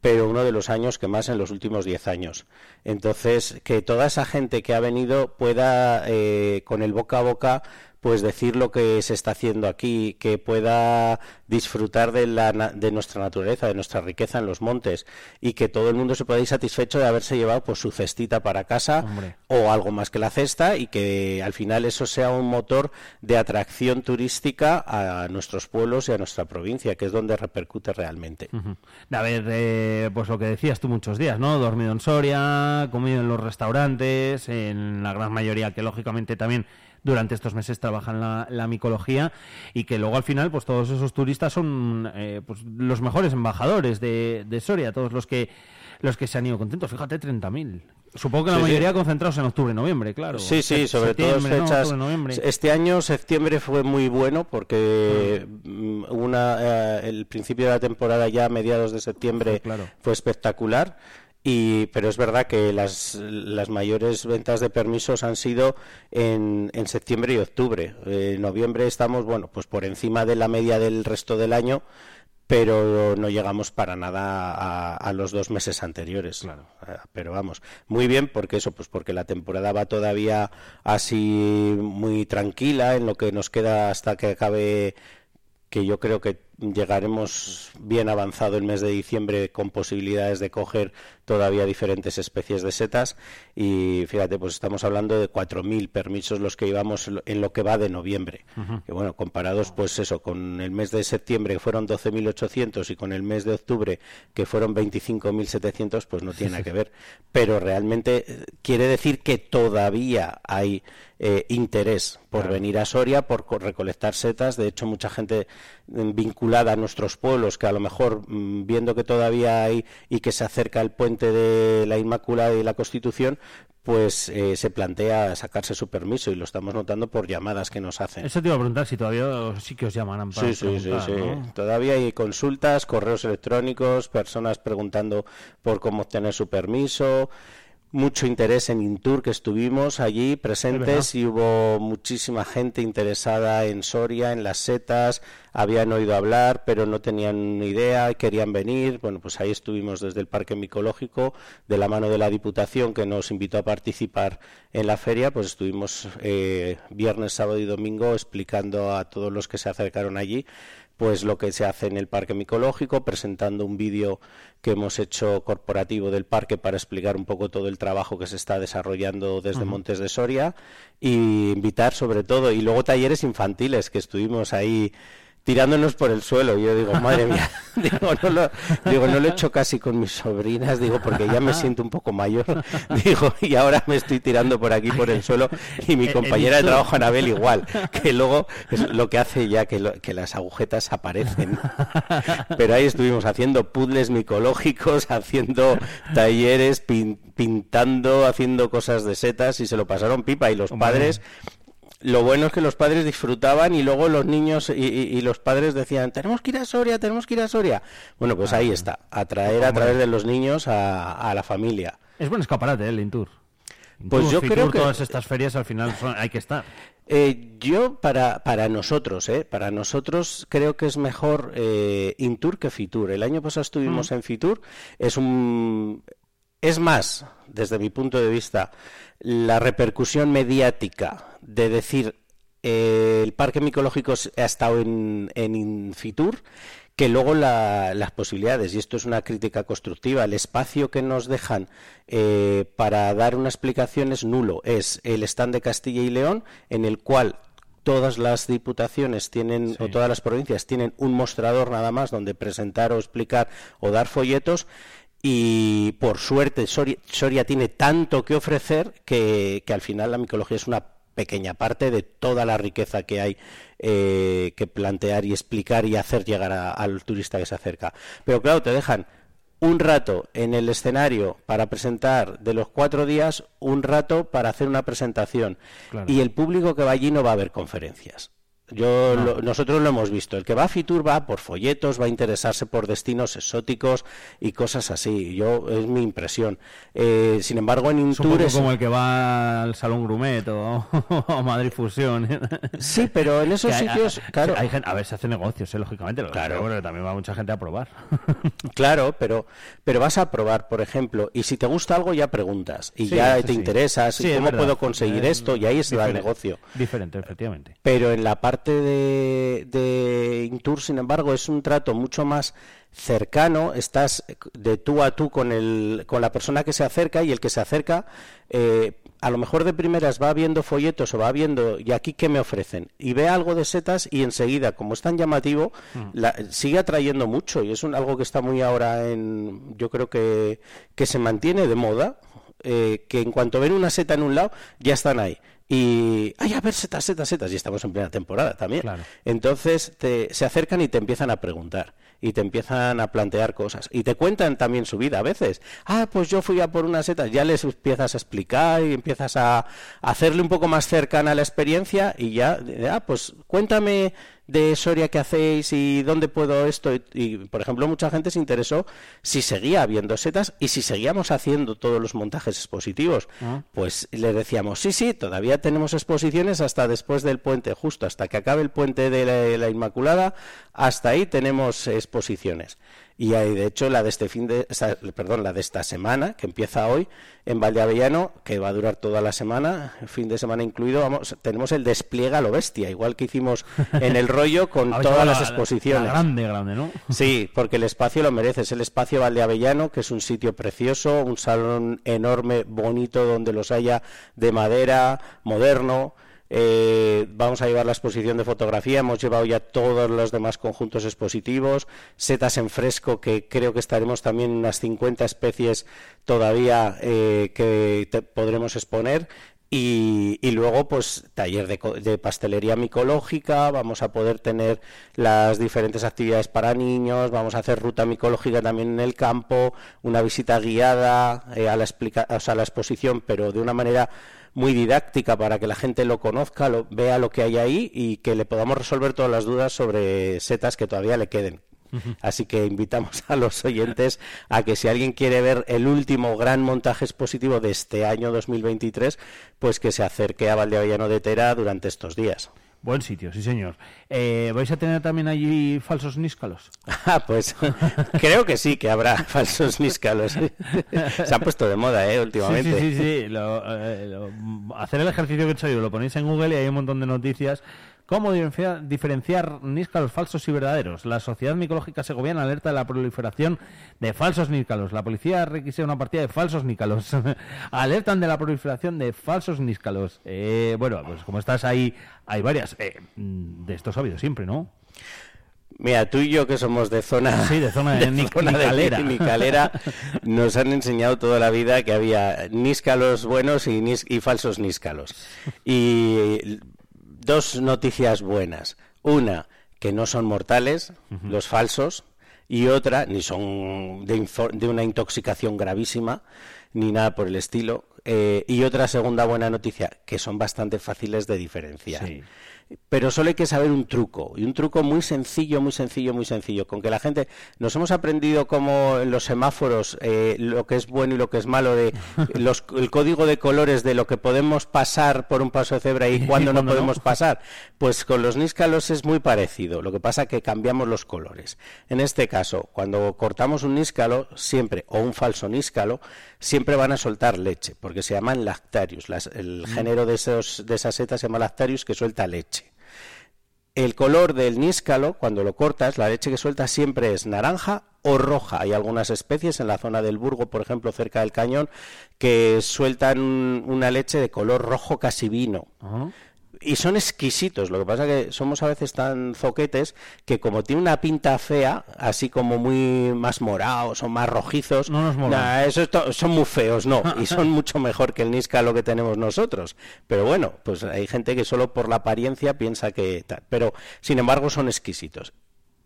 pero uno de los años que más en los últimos 10 años. Entonces, que toda esa gente que ha venido pueda, eh, con el boca a boca, pues decir lo que se está haciendo aquí, que pueda disfrutar de, la, de nuestra naturaleza, de nuestra riqueza en los montes y que todo el mundo se pueda ir satisfecho de haberse llevado pues su cestita para casa o algo más que la cesta y que al final eso sea un motor de atracción turística a nuestros pueblos y a nuestra provincia, que es donde repercute realmente. De haber, eh, pues lo que decías tú muchos días, ¿no? Dormido en Soria, comido en los restaurantes, en la gran mayoría que lógicamente también durante estos meses trabajan la, la micología y que luego al final pues todos esos turistas son eh, pues, los mejores embajadores de, de Soria, todos los que los que se han ido contentos. Fíjate, 30.000. Supongo que la Sí, sí. mayoría concentrados en octubre, noviembre, claro. Sí, sí, sobre todo ¿no? fechas. Octubre, noviembre. Este año, septiembre, fue muy bueno porque mm, una, eh, el principio de la temporada, ya a mediados de septiembre, Claro. fue espectacular. Y, pero es verdad que las, las mayores ventas de permisos han sido en, en septiembre y octubre. Eh, En noviembre estamos, bueno, pues por encima de la media del resto del año, pero no llegamos para nada a, a los dos meses anteriores. Eh, Pero vamos, muy bien porque eso, pues porque la temporada va todavía así muy tranquila en lo que nos queda hasta que acabe que yo creo que llegaremos bien avanzado el mes de diciembre con posibilidades de coger todavía diferentes especies de setas y fíjate, pues estamos hablando de 4.000 permisos los que llevamos en lo que va de noviembre. Que bueno, comparados pues eso, con el mes de septiembre que fueron 12.800 y con el mes de octubre que fueron 25.700, pues no tiene nada que ver. Pero realmente eh, quiere decir que todavía hay eh, interés por Claro. venir a Soria, por co- recolectar setas. De hecho, mucha gente vinculada a nuestros pueblos que a lo mejor mm, viendo que todavía hay y que se acerca el puente de la Inmaculada y la Constitución, pues eh, se plantea sacarse su permiso y lo estamos notando por llamadas que nos hacen. Eso te iba a preguntar si todavía sí que os llaman para Sí, sí, sí, sí. ¿no? Todavía hay consultas, correos electrónicos, personas preguntando por cómo obtener su permiso. Mucho interés en Intur, que estuvimos allí presentes y hubo muchísima gente interesada en Soria, en las setas, habían oído hablar, pero no tenían ni idea, querían venir. Bueno, pues ahí estuvimos desde el Parque Micológico, de la mano de la Diputación, que nos invitó a participar en la feria, pues estuvimos eh, viernes, sábado y domingo explicando a todos los que se acercaron allí pues lo que se hace en el parque micológico, presentando un vídeo que hemos hecho corporativo del parque para explicar un poco todo el trabajo que se está desarrollando desde. Montes de Soria y invitar sobre todo y luego talleres infantiles que estuvimos ahí tirándonos por el suelo. Yo digo, (laughs) madre mía, (laughs) digo, no lo, digo, no lo he hecho casi con mis sobrinas, digo, porque ya me siento un poco mayor, (laughs) digo, y ahora me estoy tirando por aquí por el suelo y mi compañera de trabajo, Anabel, igual, que luego es lo que hace ya que, lo- que las agujetas aparecen. Pero ahí estuvimos haciendo puzzles micológicos, haciendo talleres, pin- pintando, haciendo cosas de setas y se lo pasaron pipa. Y los padres lo bueno es que los padres disfrutaban y luego los niños y, y- y los padres decían, tenemos que ir a Soria, tenemos que ir a Soria. Bueno, pues ahí está, atraer a través de los niños a, a la familia. Es buen escaparate, ¿eh? el Intur. Pues Intur, yo Fitur, creo que- todas estas ferias al final son- hay que estar. (laughs) Eh, yo para, para nosotros, eh, para nosotros creo que es mejor eh, Intur que Fitur. El año pasado estuvimos en Fitur. Es un es más, desde mi punto de vista, la repercusión mediática de decir eh, el parque micológico ha estado en, en Infitur que luego la- las posibilidades, y esto es una crítica constructiva, el espacio que nos dejan eh, para dar una explicación es nulo. Es el stand de Castilla y León, en el cual todas las diputaciones tienen, o todas las provincias tienen un mostrador nada más donde presentar o explicar o dar folletos. Y por suerte Soria, Soria tiene tanto que ofrecer que, que al final la micología es una pequeña parte de toda la riqueza que hay eh, que plantear y explicar y hacer llegar a- al turista que se acerca. Pero claro, te dejan un rato en el escenario para presentar de los cuatro días, un rato para hacer una presentación. Claro. Y el público que va allí no va a ver conferencias. Yo No. lo- nosotros lo hemos visto. El que va a Fitur va por folletos, va a interesarse por destinos exóticos y cosas así. Yo es mi impresión. Eh, sin embargo, en Es un Intur poco es- como el que va al Salón Grumet o, (laughs) o Madrid Fusión. Sí, pero en esos hay- sitios, hay- claro. hay gente- a ver, se hace negocios, eh, lógicamente. Lo Claro. pero bueno, también va mucha gente a probar. (laughs) Claro, pero, pero vas a probar, por ejemplo, y si te gusta algo ya preguntas y Sí, ya te sí. interesas, Sí, cómo puedo conseguir Eh, esto, y ahí está el negocio. Diferente, efectivamente. Pero en la parte de, de Intour, sin embargo, es un trato mucho más cercano, estás de tú a tú con, el, con la persona que se acerca y el que se acerca, eh, a lo mejor de primeras va viendo folletos o va viendo, ¿y aquí qué me ofrecen? Y ve algo de setas y enseguida, como es tan llamativo, la- sigue atrayendo mucho y es un, algo que está muy ahora en, yo creo que, que se mantiene de moda, eh, que en cuanto ven una seta en un lado, ya están ahí. Y, ay, a ver, setas, setas, setas, y estamos en plena temporada también. Entonces te, se acercan y te empiezan a preguntar, y te empiezan a plantear cosas, y te cuentan también su vida a veces. Ah, pues yo fui a por unas setas, ya les empiezas a explicar y empiezas a, a hacerle un poco más cercana la experiencia, y ya, ah, pues cuéntame de Soria que hacéis y dónde puedo esto. Y, y, por ejemplo, mucha gente se interesó si seguía habiendo setas y si seguíamos haciendo todos los montajes expositivos. Ah. Pues le decíamos, sí, sí, todavía tenemos exposiciones hasta después del puente, justo hasta que acabe el puente de la, la Inmaculada, hasta ahí tenemos exposiciones. Y hay, de hecho, la de este fin de, esta- perdón, la de esta semana, que empieza hoy en Valdeavellano, que va a durar toda la semana, fin de semana incluido, vamos, tenemos el despliegue a lo bestia, igual que hicimos en el rollo (laughs) con todas las la- la exposiciones. grande, grande, ¿no? Sí, porque el espacio lo merece. Es el espacio Valdeavellano, que es un sitio precioso, un salón enorme, bonito, donde los haya de madera, moderno. Eh, vamos a llevar la exposición de fotografía, hemos llevado ya todos los demás conjuntos expositivos, setas en fresco, que creo que estaremos también unas 50 especies todavía eh, que podremos exponer. Y, luego, pues, taller de, de pastelería micológica, vamos a poder tener las diferentes actividades para niños, vamos a hacer ruta micológica también en el campo, una visita guiada eh, a, la explica- o a la exposición, pero de una manera muy didáctica para que la gente lo conozca, lo, vea lo que hay ahí y que le podamos resolver todas las dudas sobre setas que todavía le queden. Así que invitamos a los oyentes a que si alguien quiere ver el último gran montaje expositivo de este año 2023, pues que se acerque a Valdeavellano de Tera durante estos días. Buen sitio, sí señor. Eh, ¿Vais a tener también allí falsos níscalos? (laughs) Ah, pues creo que sí, que habrá (laughs) falsos níscalos. Se han puesto de moda, ¿eh? Últimamente. Sí, sí, sí. sí. Lo, eh, lo- hacer el ejercicio que he hecho yo, lo ponéis en Google y hay un montón de noticias. ¿Cómo diferenciar, níscalos falsos y verdaderos? La Sociedad Micológica Segoviana alerta de la proliferación de falsos níscalos. La policía requisó una partida de falsos níscalos. (laughs) Alertan de la proliferación de falsos níscalos. Eh, bueno, pues como estás ahí, hay varias. Eh, de esto ha habido siempre, ¿no? Mira, tú y yo que somos de zona, Sí, de zona (laughs) de nic- zona de nicalera, nos han enseñado toda la vida que había níscalos buenos y, nis- y falsos níscalos. Y dos noticias buenas. Una, que no son mortales, los falsos, y otra, ni son de, de una intoxicación gravísima, ni nada por el estilo. Eh, y otra segunda buena noticia, que son bastante fáciles de diferenciar. Pero solo hay que saber un truco, y un truco muy sencillo, muy sencillo, muy sencillo, con que la gente nos hemos aprendido como en los semáforos eh, lo que es bueno y lo que es malo, de (laughs) los, el código de colores de lo que podemos pasar por un paso de cebra y (laughs) cuando no cuándo no. podemos pasar. Pues con los níscalos es muy parecido, lo que pasa que cambiamos los colores. En este caso, cuando cortamos un níscalo, siempre, o un falso níscalo, siempre van a soltar leche, porque se llaman lactarius. Las- el género de, esos, de esas setas se llama lactarius, que suelta leche. El color del níscalo, cuando lo cortas, la leche que suelta siempre es naranja o roja. Hay algunas especies en la zona del Burgo, por ejemplo, cerca del cañón, que sueltan un- una leche de color rojo casi vino. Y son exquisitos, lo que pasa que somos a veces tan zoquetes que como tiene una pinta fea, así como muy más morados o más rojizos, No nos nah, eso es son muy feos, no, y (laughs) son mucho mejor que el níscalo que tenemos nosotros. Pero bueno, pues hay gente que solo por la apariencia piensa que tal, pero sin embargo son exquisitos.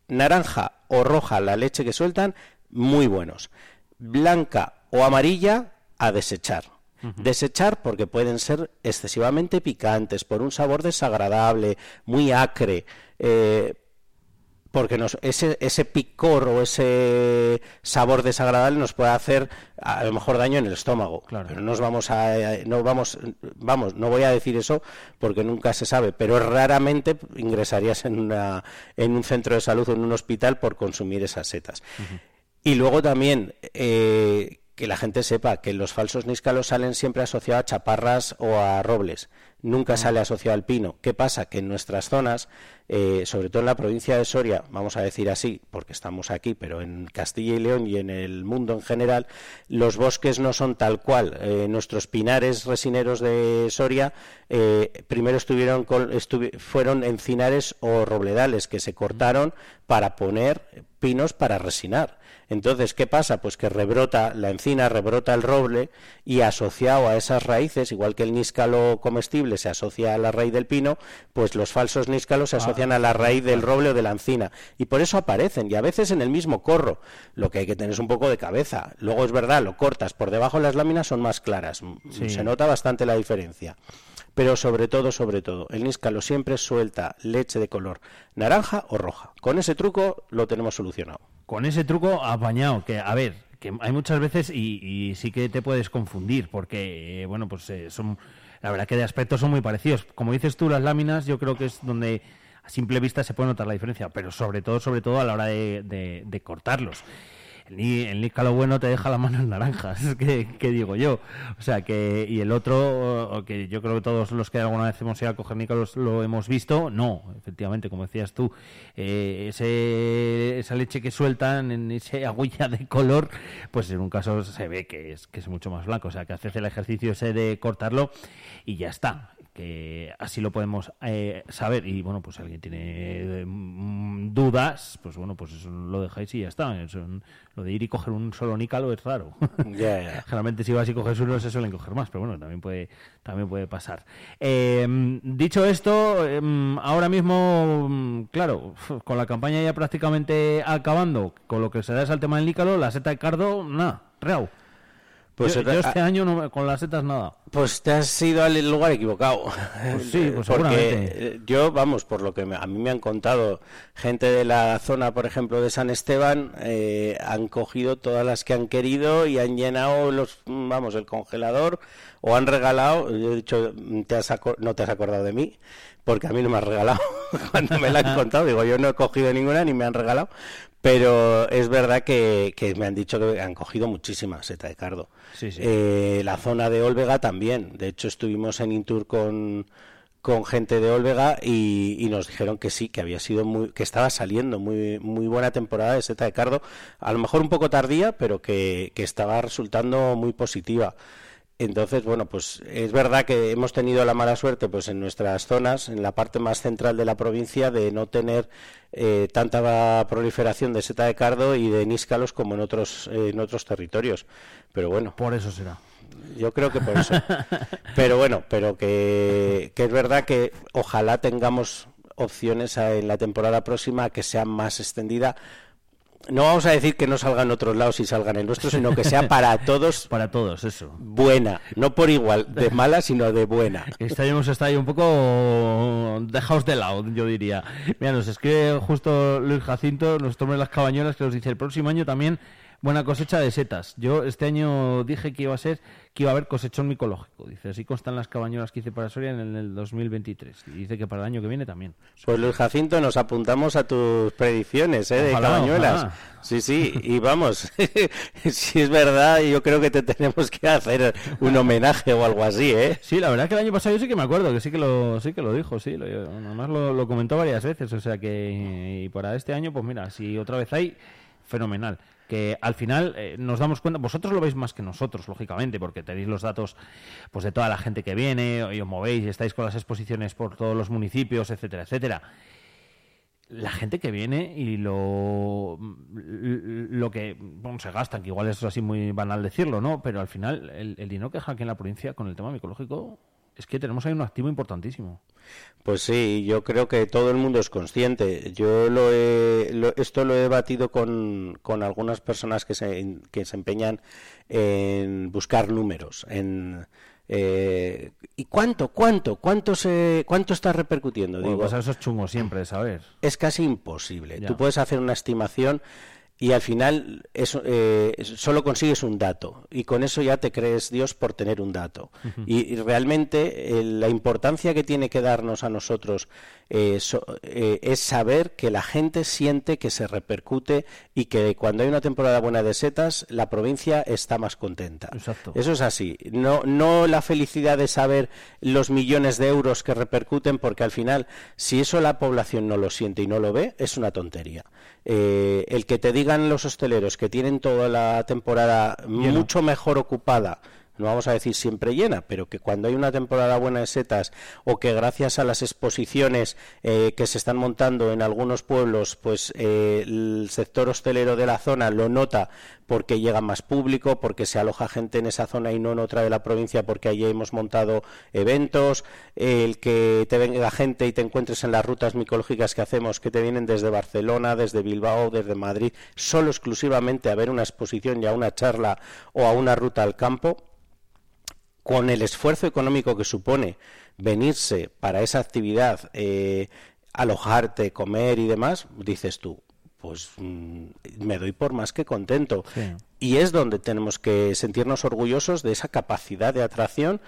Naranja o roja la leche que sueltan, muy buenos. Blanca o amarilla, a desechar. Desechar porque pueden ser excesivamente picantes, por un sabor desagradable, muy acre. eh, porque nos, ese, ese picor o ese sabor desagradable nos puede hacer a lo mejor daño en el estómago. Pero no nos vamos a, no vamos, vamos, no voy a decir eso porque nunca se sabe, pero raramente ingresarías en, una, en un centro de salud o en un hospital por consumir esas setas. Y luego también eh, que la gente sepa que los falsos níscalos salen siempre asociados a chaparras o a robles. Nunca sale asociado al pino. ¿Qué pasa? Que en nuestras zonas, eh, sobre todo en la provincia de Soria, vamos a decir así, porque estamos aquí, pero en Castilla y León y en el mundo en general, los bosques no son tal cual. Eh, nuestros pinares resineros de Soria eh, primero estuvieron con- estuvi- fueron encinares o robledales que se cortaron para poner pinos para resinar. Entonces, ¿qué pasa? Pues que rebrota la encina, rebrota el roble y asociado a esas raíces, igual que el níscalo comestible se asocia a la raíz del pino, pues los falsos níscalos se asocian a la raíz del roble o de la encina. Y por eso aparecen, y a veces en el mismo corro. Lo que hay que tener es un poco de cabeza. Luego es verdad, lo cortas por debajo las láminas son más claras. Sí. Se nota bastante la diferencia. Pero sobre todo, sobre todo, el níscalo siempre suelta leche de color naranja o roja. Con ese truco lo tenemos solucionado. Con ese truco apañado, que a ver, que hay muchas veces y, y sí que te puedes confundir, porque, eh, bueno, pues eh, son, la verdad que de aspecto son muy parecidos. Como dices tú, las láminas yo creo que es donde a simple vista se puede notar la diferencia, pero sobre todo, sobre todo a la hora de cortarlos. Ní- el nícalo bueno te deja la mano en naranjas, (laughs) que, que digo yo. O sea, que, y el otro, que yo creo que todos los que alguna vez hemos ido a coger nícalos lo hemos visto, no, efectivamente, como decías tú, eh, ese, esa leche que sueltan en ese agulla de color, pues en un caso se ve que es, que es mucho más blanco. O sea, que haces el ejercicio ese de cortarlo y ya está que así lo podemos eh, saber. Y bueno pues si alguien tiene eh, mm, dudas pues bueno pues eso lo dejáis y ya está. Eso, lo de ir y coger un solo nícalo es raro. (laughs) (laughs) Generalmente si vas y coges uno se suelen coger más pero bueno también puede también puede pasar. Eh, dicho esto eh, ahora mismo mm, claro (laughs) con la campaña ya prácticamente acabando con lo que se da es al tema del nícalo la seta de cardo nada real Pues yo, este año no me- con las setas nada Pues te has ido al lugar equivocado. Pues sí, pues Porque eh, yo, vamos, por lo que me- a mí me han contado gente de la zona, por ejemplo, de San Esteban, eh, han cogido todas las que han querido y han llenado los, vamos, el congelador o han regalado. Yo he dicho, te has no te has acordado de mí, porque a mí no me has regalado. (laughs) Cuando me la han (laughs) contado, digo, yo no he cogido ninguna ni me han regalado. Pero es verdad que, que me han dicho que han cogido muchísima seta de cardo. Sí, sí. Eh, la zona de Olvega también. De hecho, estuvimos en Intur con, con gente de Olvega y, y nos dijeron que sí, que había sido muy, que estaba saliendo muy, muy buena temporada de seta de cardo. A lo mejor un poco tardía, pero que, que estaba resultando muy positiva. Entonces, bueno, pues es verdad que hemos tenido la mala suerte, pues en nuestras zonas, en la parte más central de la provincia, de no tener eh, tanta proliferación de seta de cardo y de níscalos como en otros eh, en otros territorios. Pero bueno. Por eso será. Yo creo que por eso. (laughs) pero bueno, pero que, que es verdad que ojalá tengamos opciones en la temporada próxima que sea más extendida. No vamos a decir que no salga en otros lados y salga en el nuestro, sino que sea para todos. (laughs) para todos, eso. Buena. No por igual, de mala, sino de buena. Año hemos estado ahí un poco dejaos de lado, yo diría. Mira, nos escribe justo Luis Jacinto, hombre de las cabañuelas, que nos dice el próximo año también buena cosecha de setas. Yo este año dije que iba a ser que iba a haber cosechón micológico. Dice, así constan las cabañuelas que hice para Soria en el, en el 2023. Y dice que para el año que viene también. Pues Luis Jacinto, nos apuntamos a tus predicciones ¿eh? de cabañuelas. ojalá. Sí, sí, y vamos, (laughs) si es verdad, yo creo que te tenemos que hacer un homenaje o algo así, ¿eh? Sí, la verdad que el año pasado yo sí que me acuerdo, que sí que lo, sí que lo dijo, sí, lo, además lo, lo comentó varias veces, o sea que y para este año, pues mira, si otra vez hay, fenomenal. Que al final eh, nos damos cuenta, vosotros lo veis más que nosotros, lógicamente, porque tenéis los datos pues de toda la gente que viene, y os movéis, estáis con las exposiciones por todos los municipios, etcétera, etcétera. La gente que viene y lo, lo que se gastan, que igual es así muy banal decirlo, ¿no? Pero al final el, el dinero que deja aquí en la provincia con el tema micológico es que tenemos ahí un activo importantísimo. Pues sí, yo creo que todo el mundo es consciente. Yo lo he, lo- esto lo he debatido con, con algunas personas que se, que se empeñan en buscar números, en eh, ¿y cuánto, cuánto, cuánto se, cuánto está repercutiendo? Bueno, Digo, pues eso es chungo siempre de saber. es casi imposible. Ya. Tú puedes hacer una estimación y al final eso, eh, solo consigues un dato y con eso ya te crees Dios por tener un dato. Y realmente eh, la importancia que tiene que darnos a nosotros eh, so- eh, es saber que la gente siente que se repercute y que cuando hay una temporada buena de setas la provincia está más contenta. Exacto. Eso es así. No, no la felicidad de saber los millones de euros que repercuten, porque al final, si eso la población no lo siente y no lo ve, es una tontería. Eh, el que te digan los hosteleros que tienen toda la temporada Lleno. mucho mejor ocupada, no vamos a decir siempre llena, pero que cuando hay una temporada buena de setas o que gracias a las exposiciones eh, que se están montando en algunos pueblos, pues eh, el sector hostelero de la zona lo nota porque llega más público, porque se aloja gente en esa zona y no en otra de la provincia, porque allí hemos montado eventos, el que te venga gente y te encuentres en las rutas micológicas que hacemos, que te vienen desde Barcelona, desde Bilbao, desde Madrid, solo exclusivamente a ver una exposición y a una charla o a una ruta al campo, con el esfuerzo económico que supone venirse para esa actividad, eh, alojarte, comer y demás, dices tú, pues mm, me doy por más que contento. Y es donde tenemos que sentirnos orgullosos de esa capacidad de atracción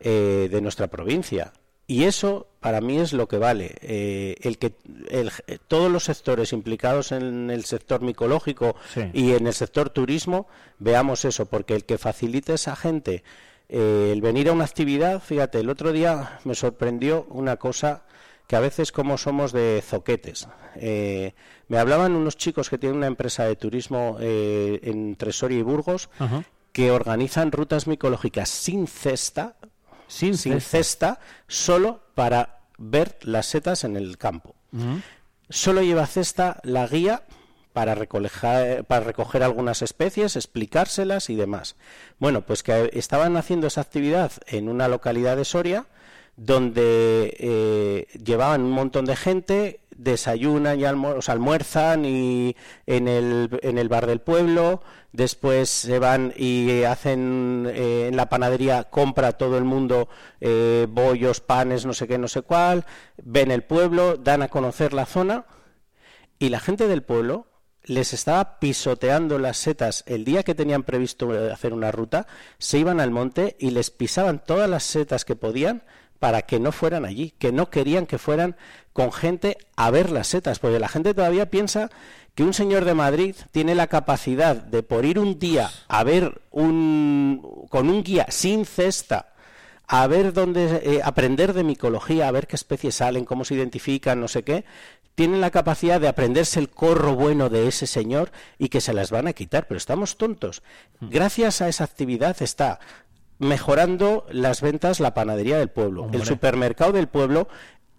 eh, de nuestra provincia. Y eso para mí es lo que vale. Eh, el que el- todos los sectores implicados en el sector micológico Sí. y en el sector turismo veamos eso, porque el que facilite a esa gente eh, el venir a una actividad, fíjate, el otro día me sorprendió una cosa que a veces como somos de zoquetes. Eh, me hablaban unos chicos que tienen una empresa de turismo eh, entre Soria y Burgos que organizan rutas micológicas sin cesta, sin, cesta, solo para ver las setas en el campo. Solo lleva cesta la guía para recoger, para recoger algunas especies, explicárselas y demás. Bueno, pues que estaban haciendo esa actividad en una localidad de Soria donde eh, llevaban un montón de gente, desayunan y almu- almuerzan y en el, en el bar del pueblo, después se van y hacen eh, en la panadería, compra todo el mundo eh, bollos, panes, no sé qué, no sé cuál, ven el pueblo, dan a conocer la zona y la gente del pueblo les estaba pisoteando las setas el día que tenían previsto eh, hacer una ruta, se iban al monte y les pisaban todas las setas que podían para que no fueran allí, que no querían que fueran con gente a ver las setas, porque la gente todavía piensa que un señor de Madrid tiene la capacidad de por ir un día a ver un con un guía sin cesta a ver dónde eh, aprender de micología, a ver qué especies salen, cómo se identifican, no sé qué, tienen la capacidad de aprenderse el corro bueno de ese señor y que se las van a quitar, pero estamos tontos. Gracias a esa actividad está mejorando las ventas la panadería del pueblo, Hombre. el supermercado del pueblo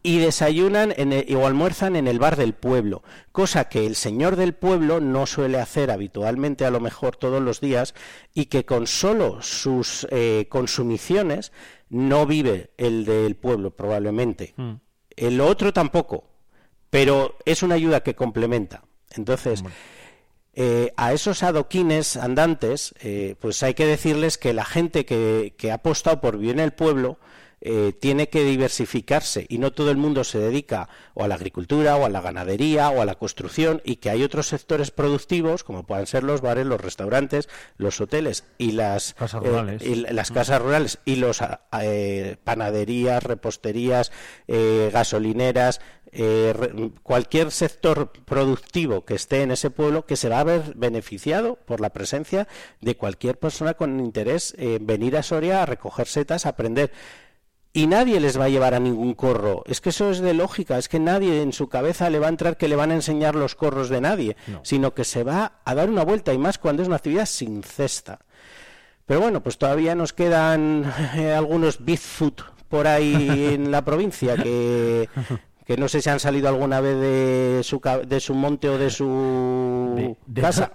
y desayunan en el- o almuerzan en el bar del pueblo, cosa que el señor del pueblo no suele hacer habitualmente a lo mejor todos los días y que con solo sus eh, consumiciones no vive el del pueblo probablemente. El otro tampoco, pero es una ayuda que complementa. Entonces, eh, a esos adoquines andantes, eh, pues hay que decirles que la gente que, que ha apostado por vivir en el pueblo eh, tiene que diversificarse y no todo el mundo se dedica o a la agricultura o a la ganadería o a la construcción y que hay otros sectores productivos como puedan ser los bares, los restaurantes, los hoteles y las Casas eh, rurales. y las casas rurales y los eh, panaderías, reposterías, eh, gasolineras, eh, cualquier sector productivo que esté en ese pueblo que se va a ver beneficiado por la presencia de cualquier persona con interés en venir a Soria a recoger setas, a aprender. Y nadie les va a llevar a ningún corro. Es que eso es de lógica. Es que nadie en su cabeza le va a entrar que le van a enseñar los corros de nadie, sino que se va a dar una vuelta y más cuando es una actividad sin cesta. Pero bueno, pues todavía nos quedan (laughs) eh, algunos Bigfoot por ahí en la provincia que, (laughs) que no sé si han salido alguna vez de su, de su monte o de su De, casa.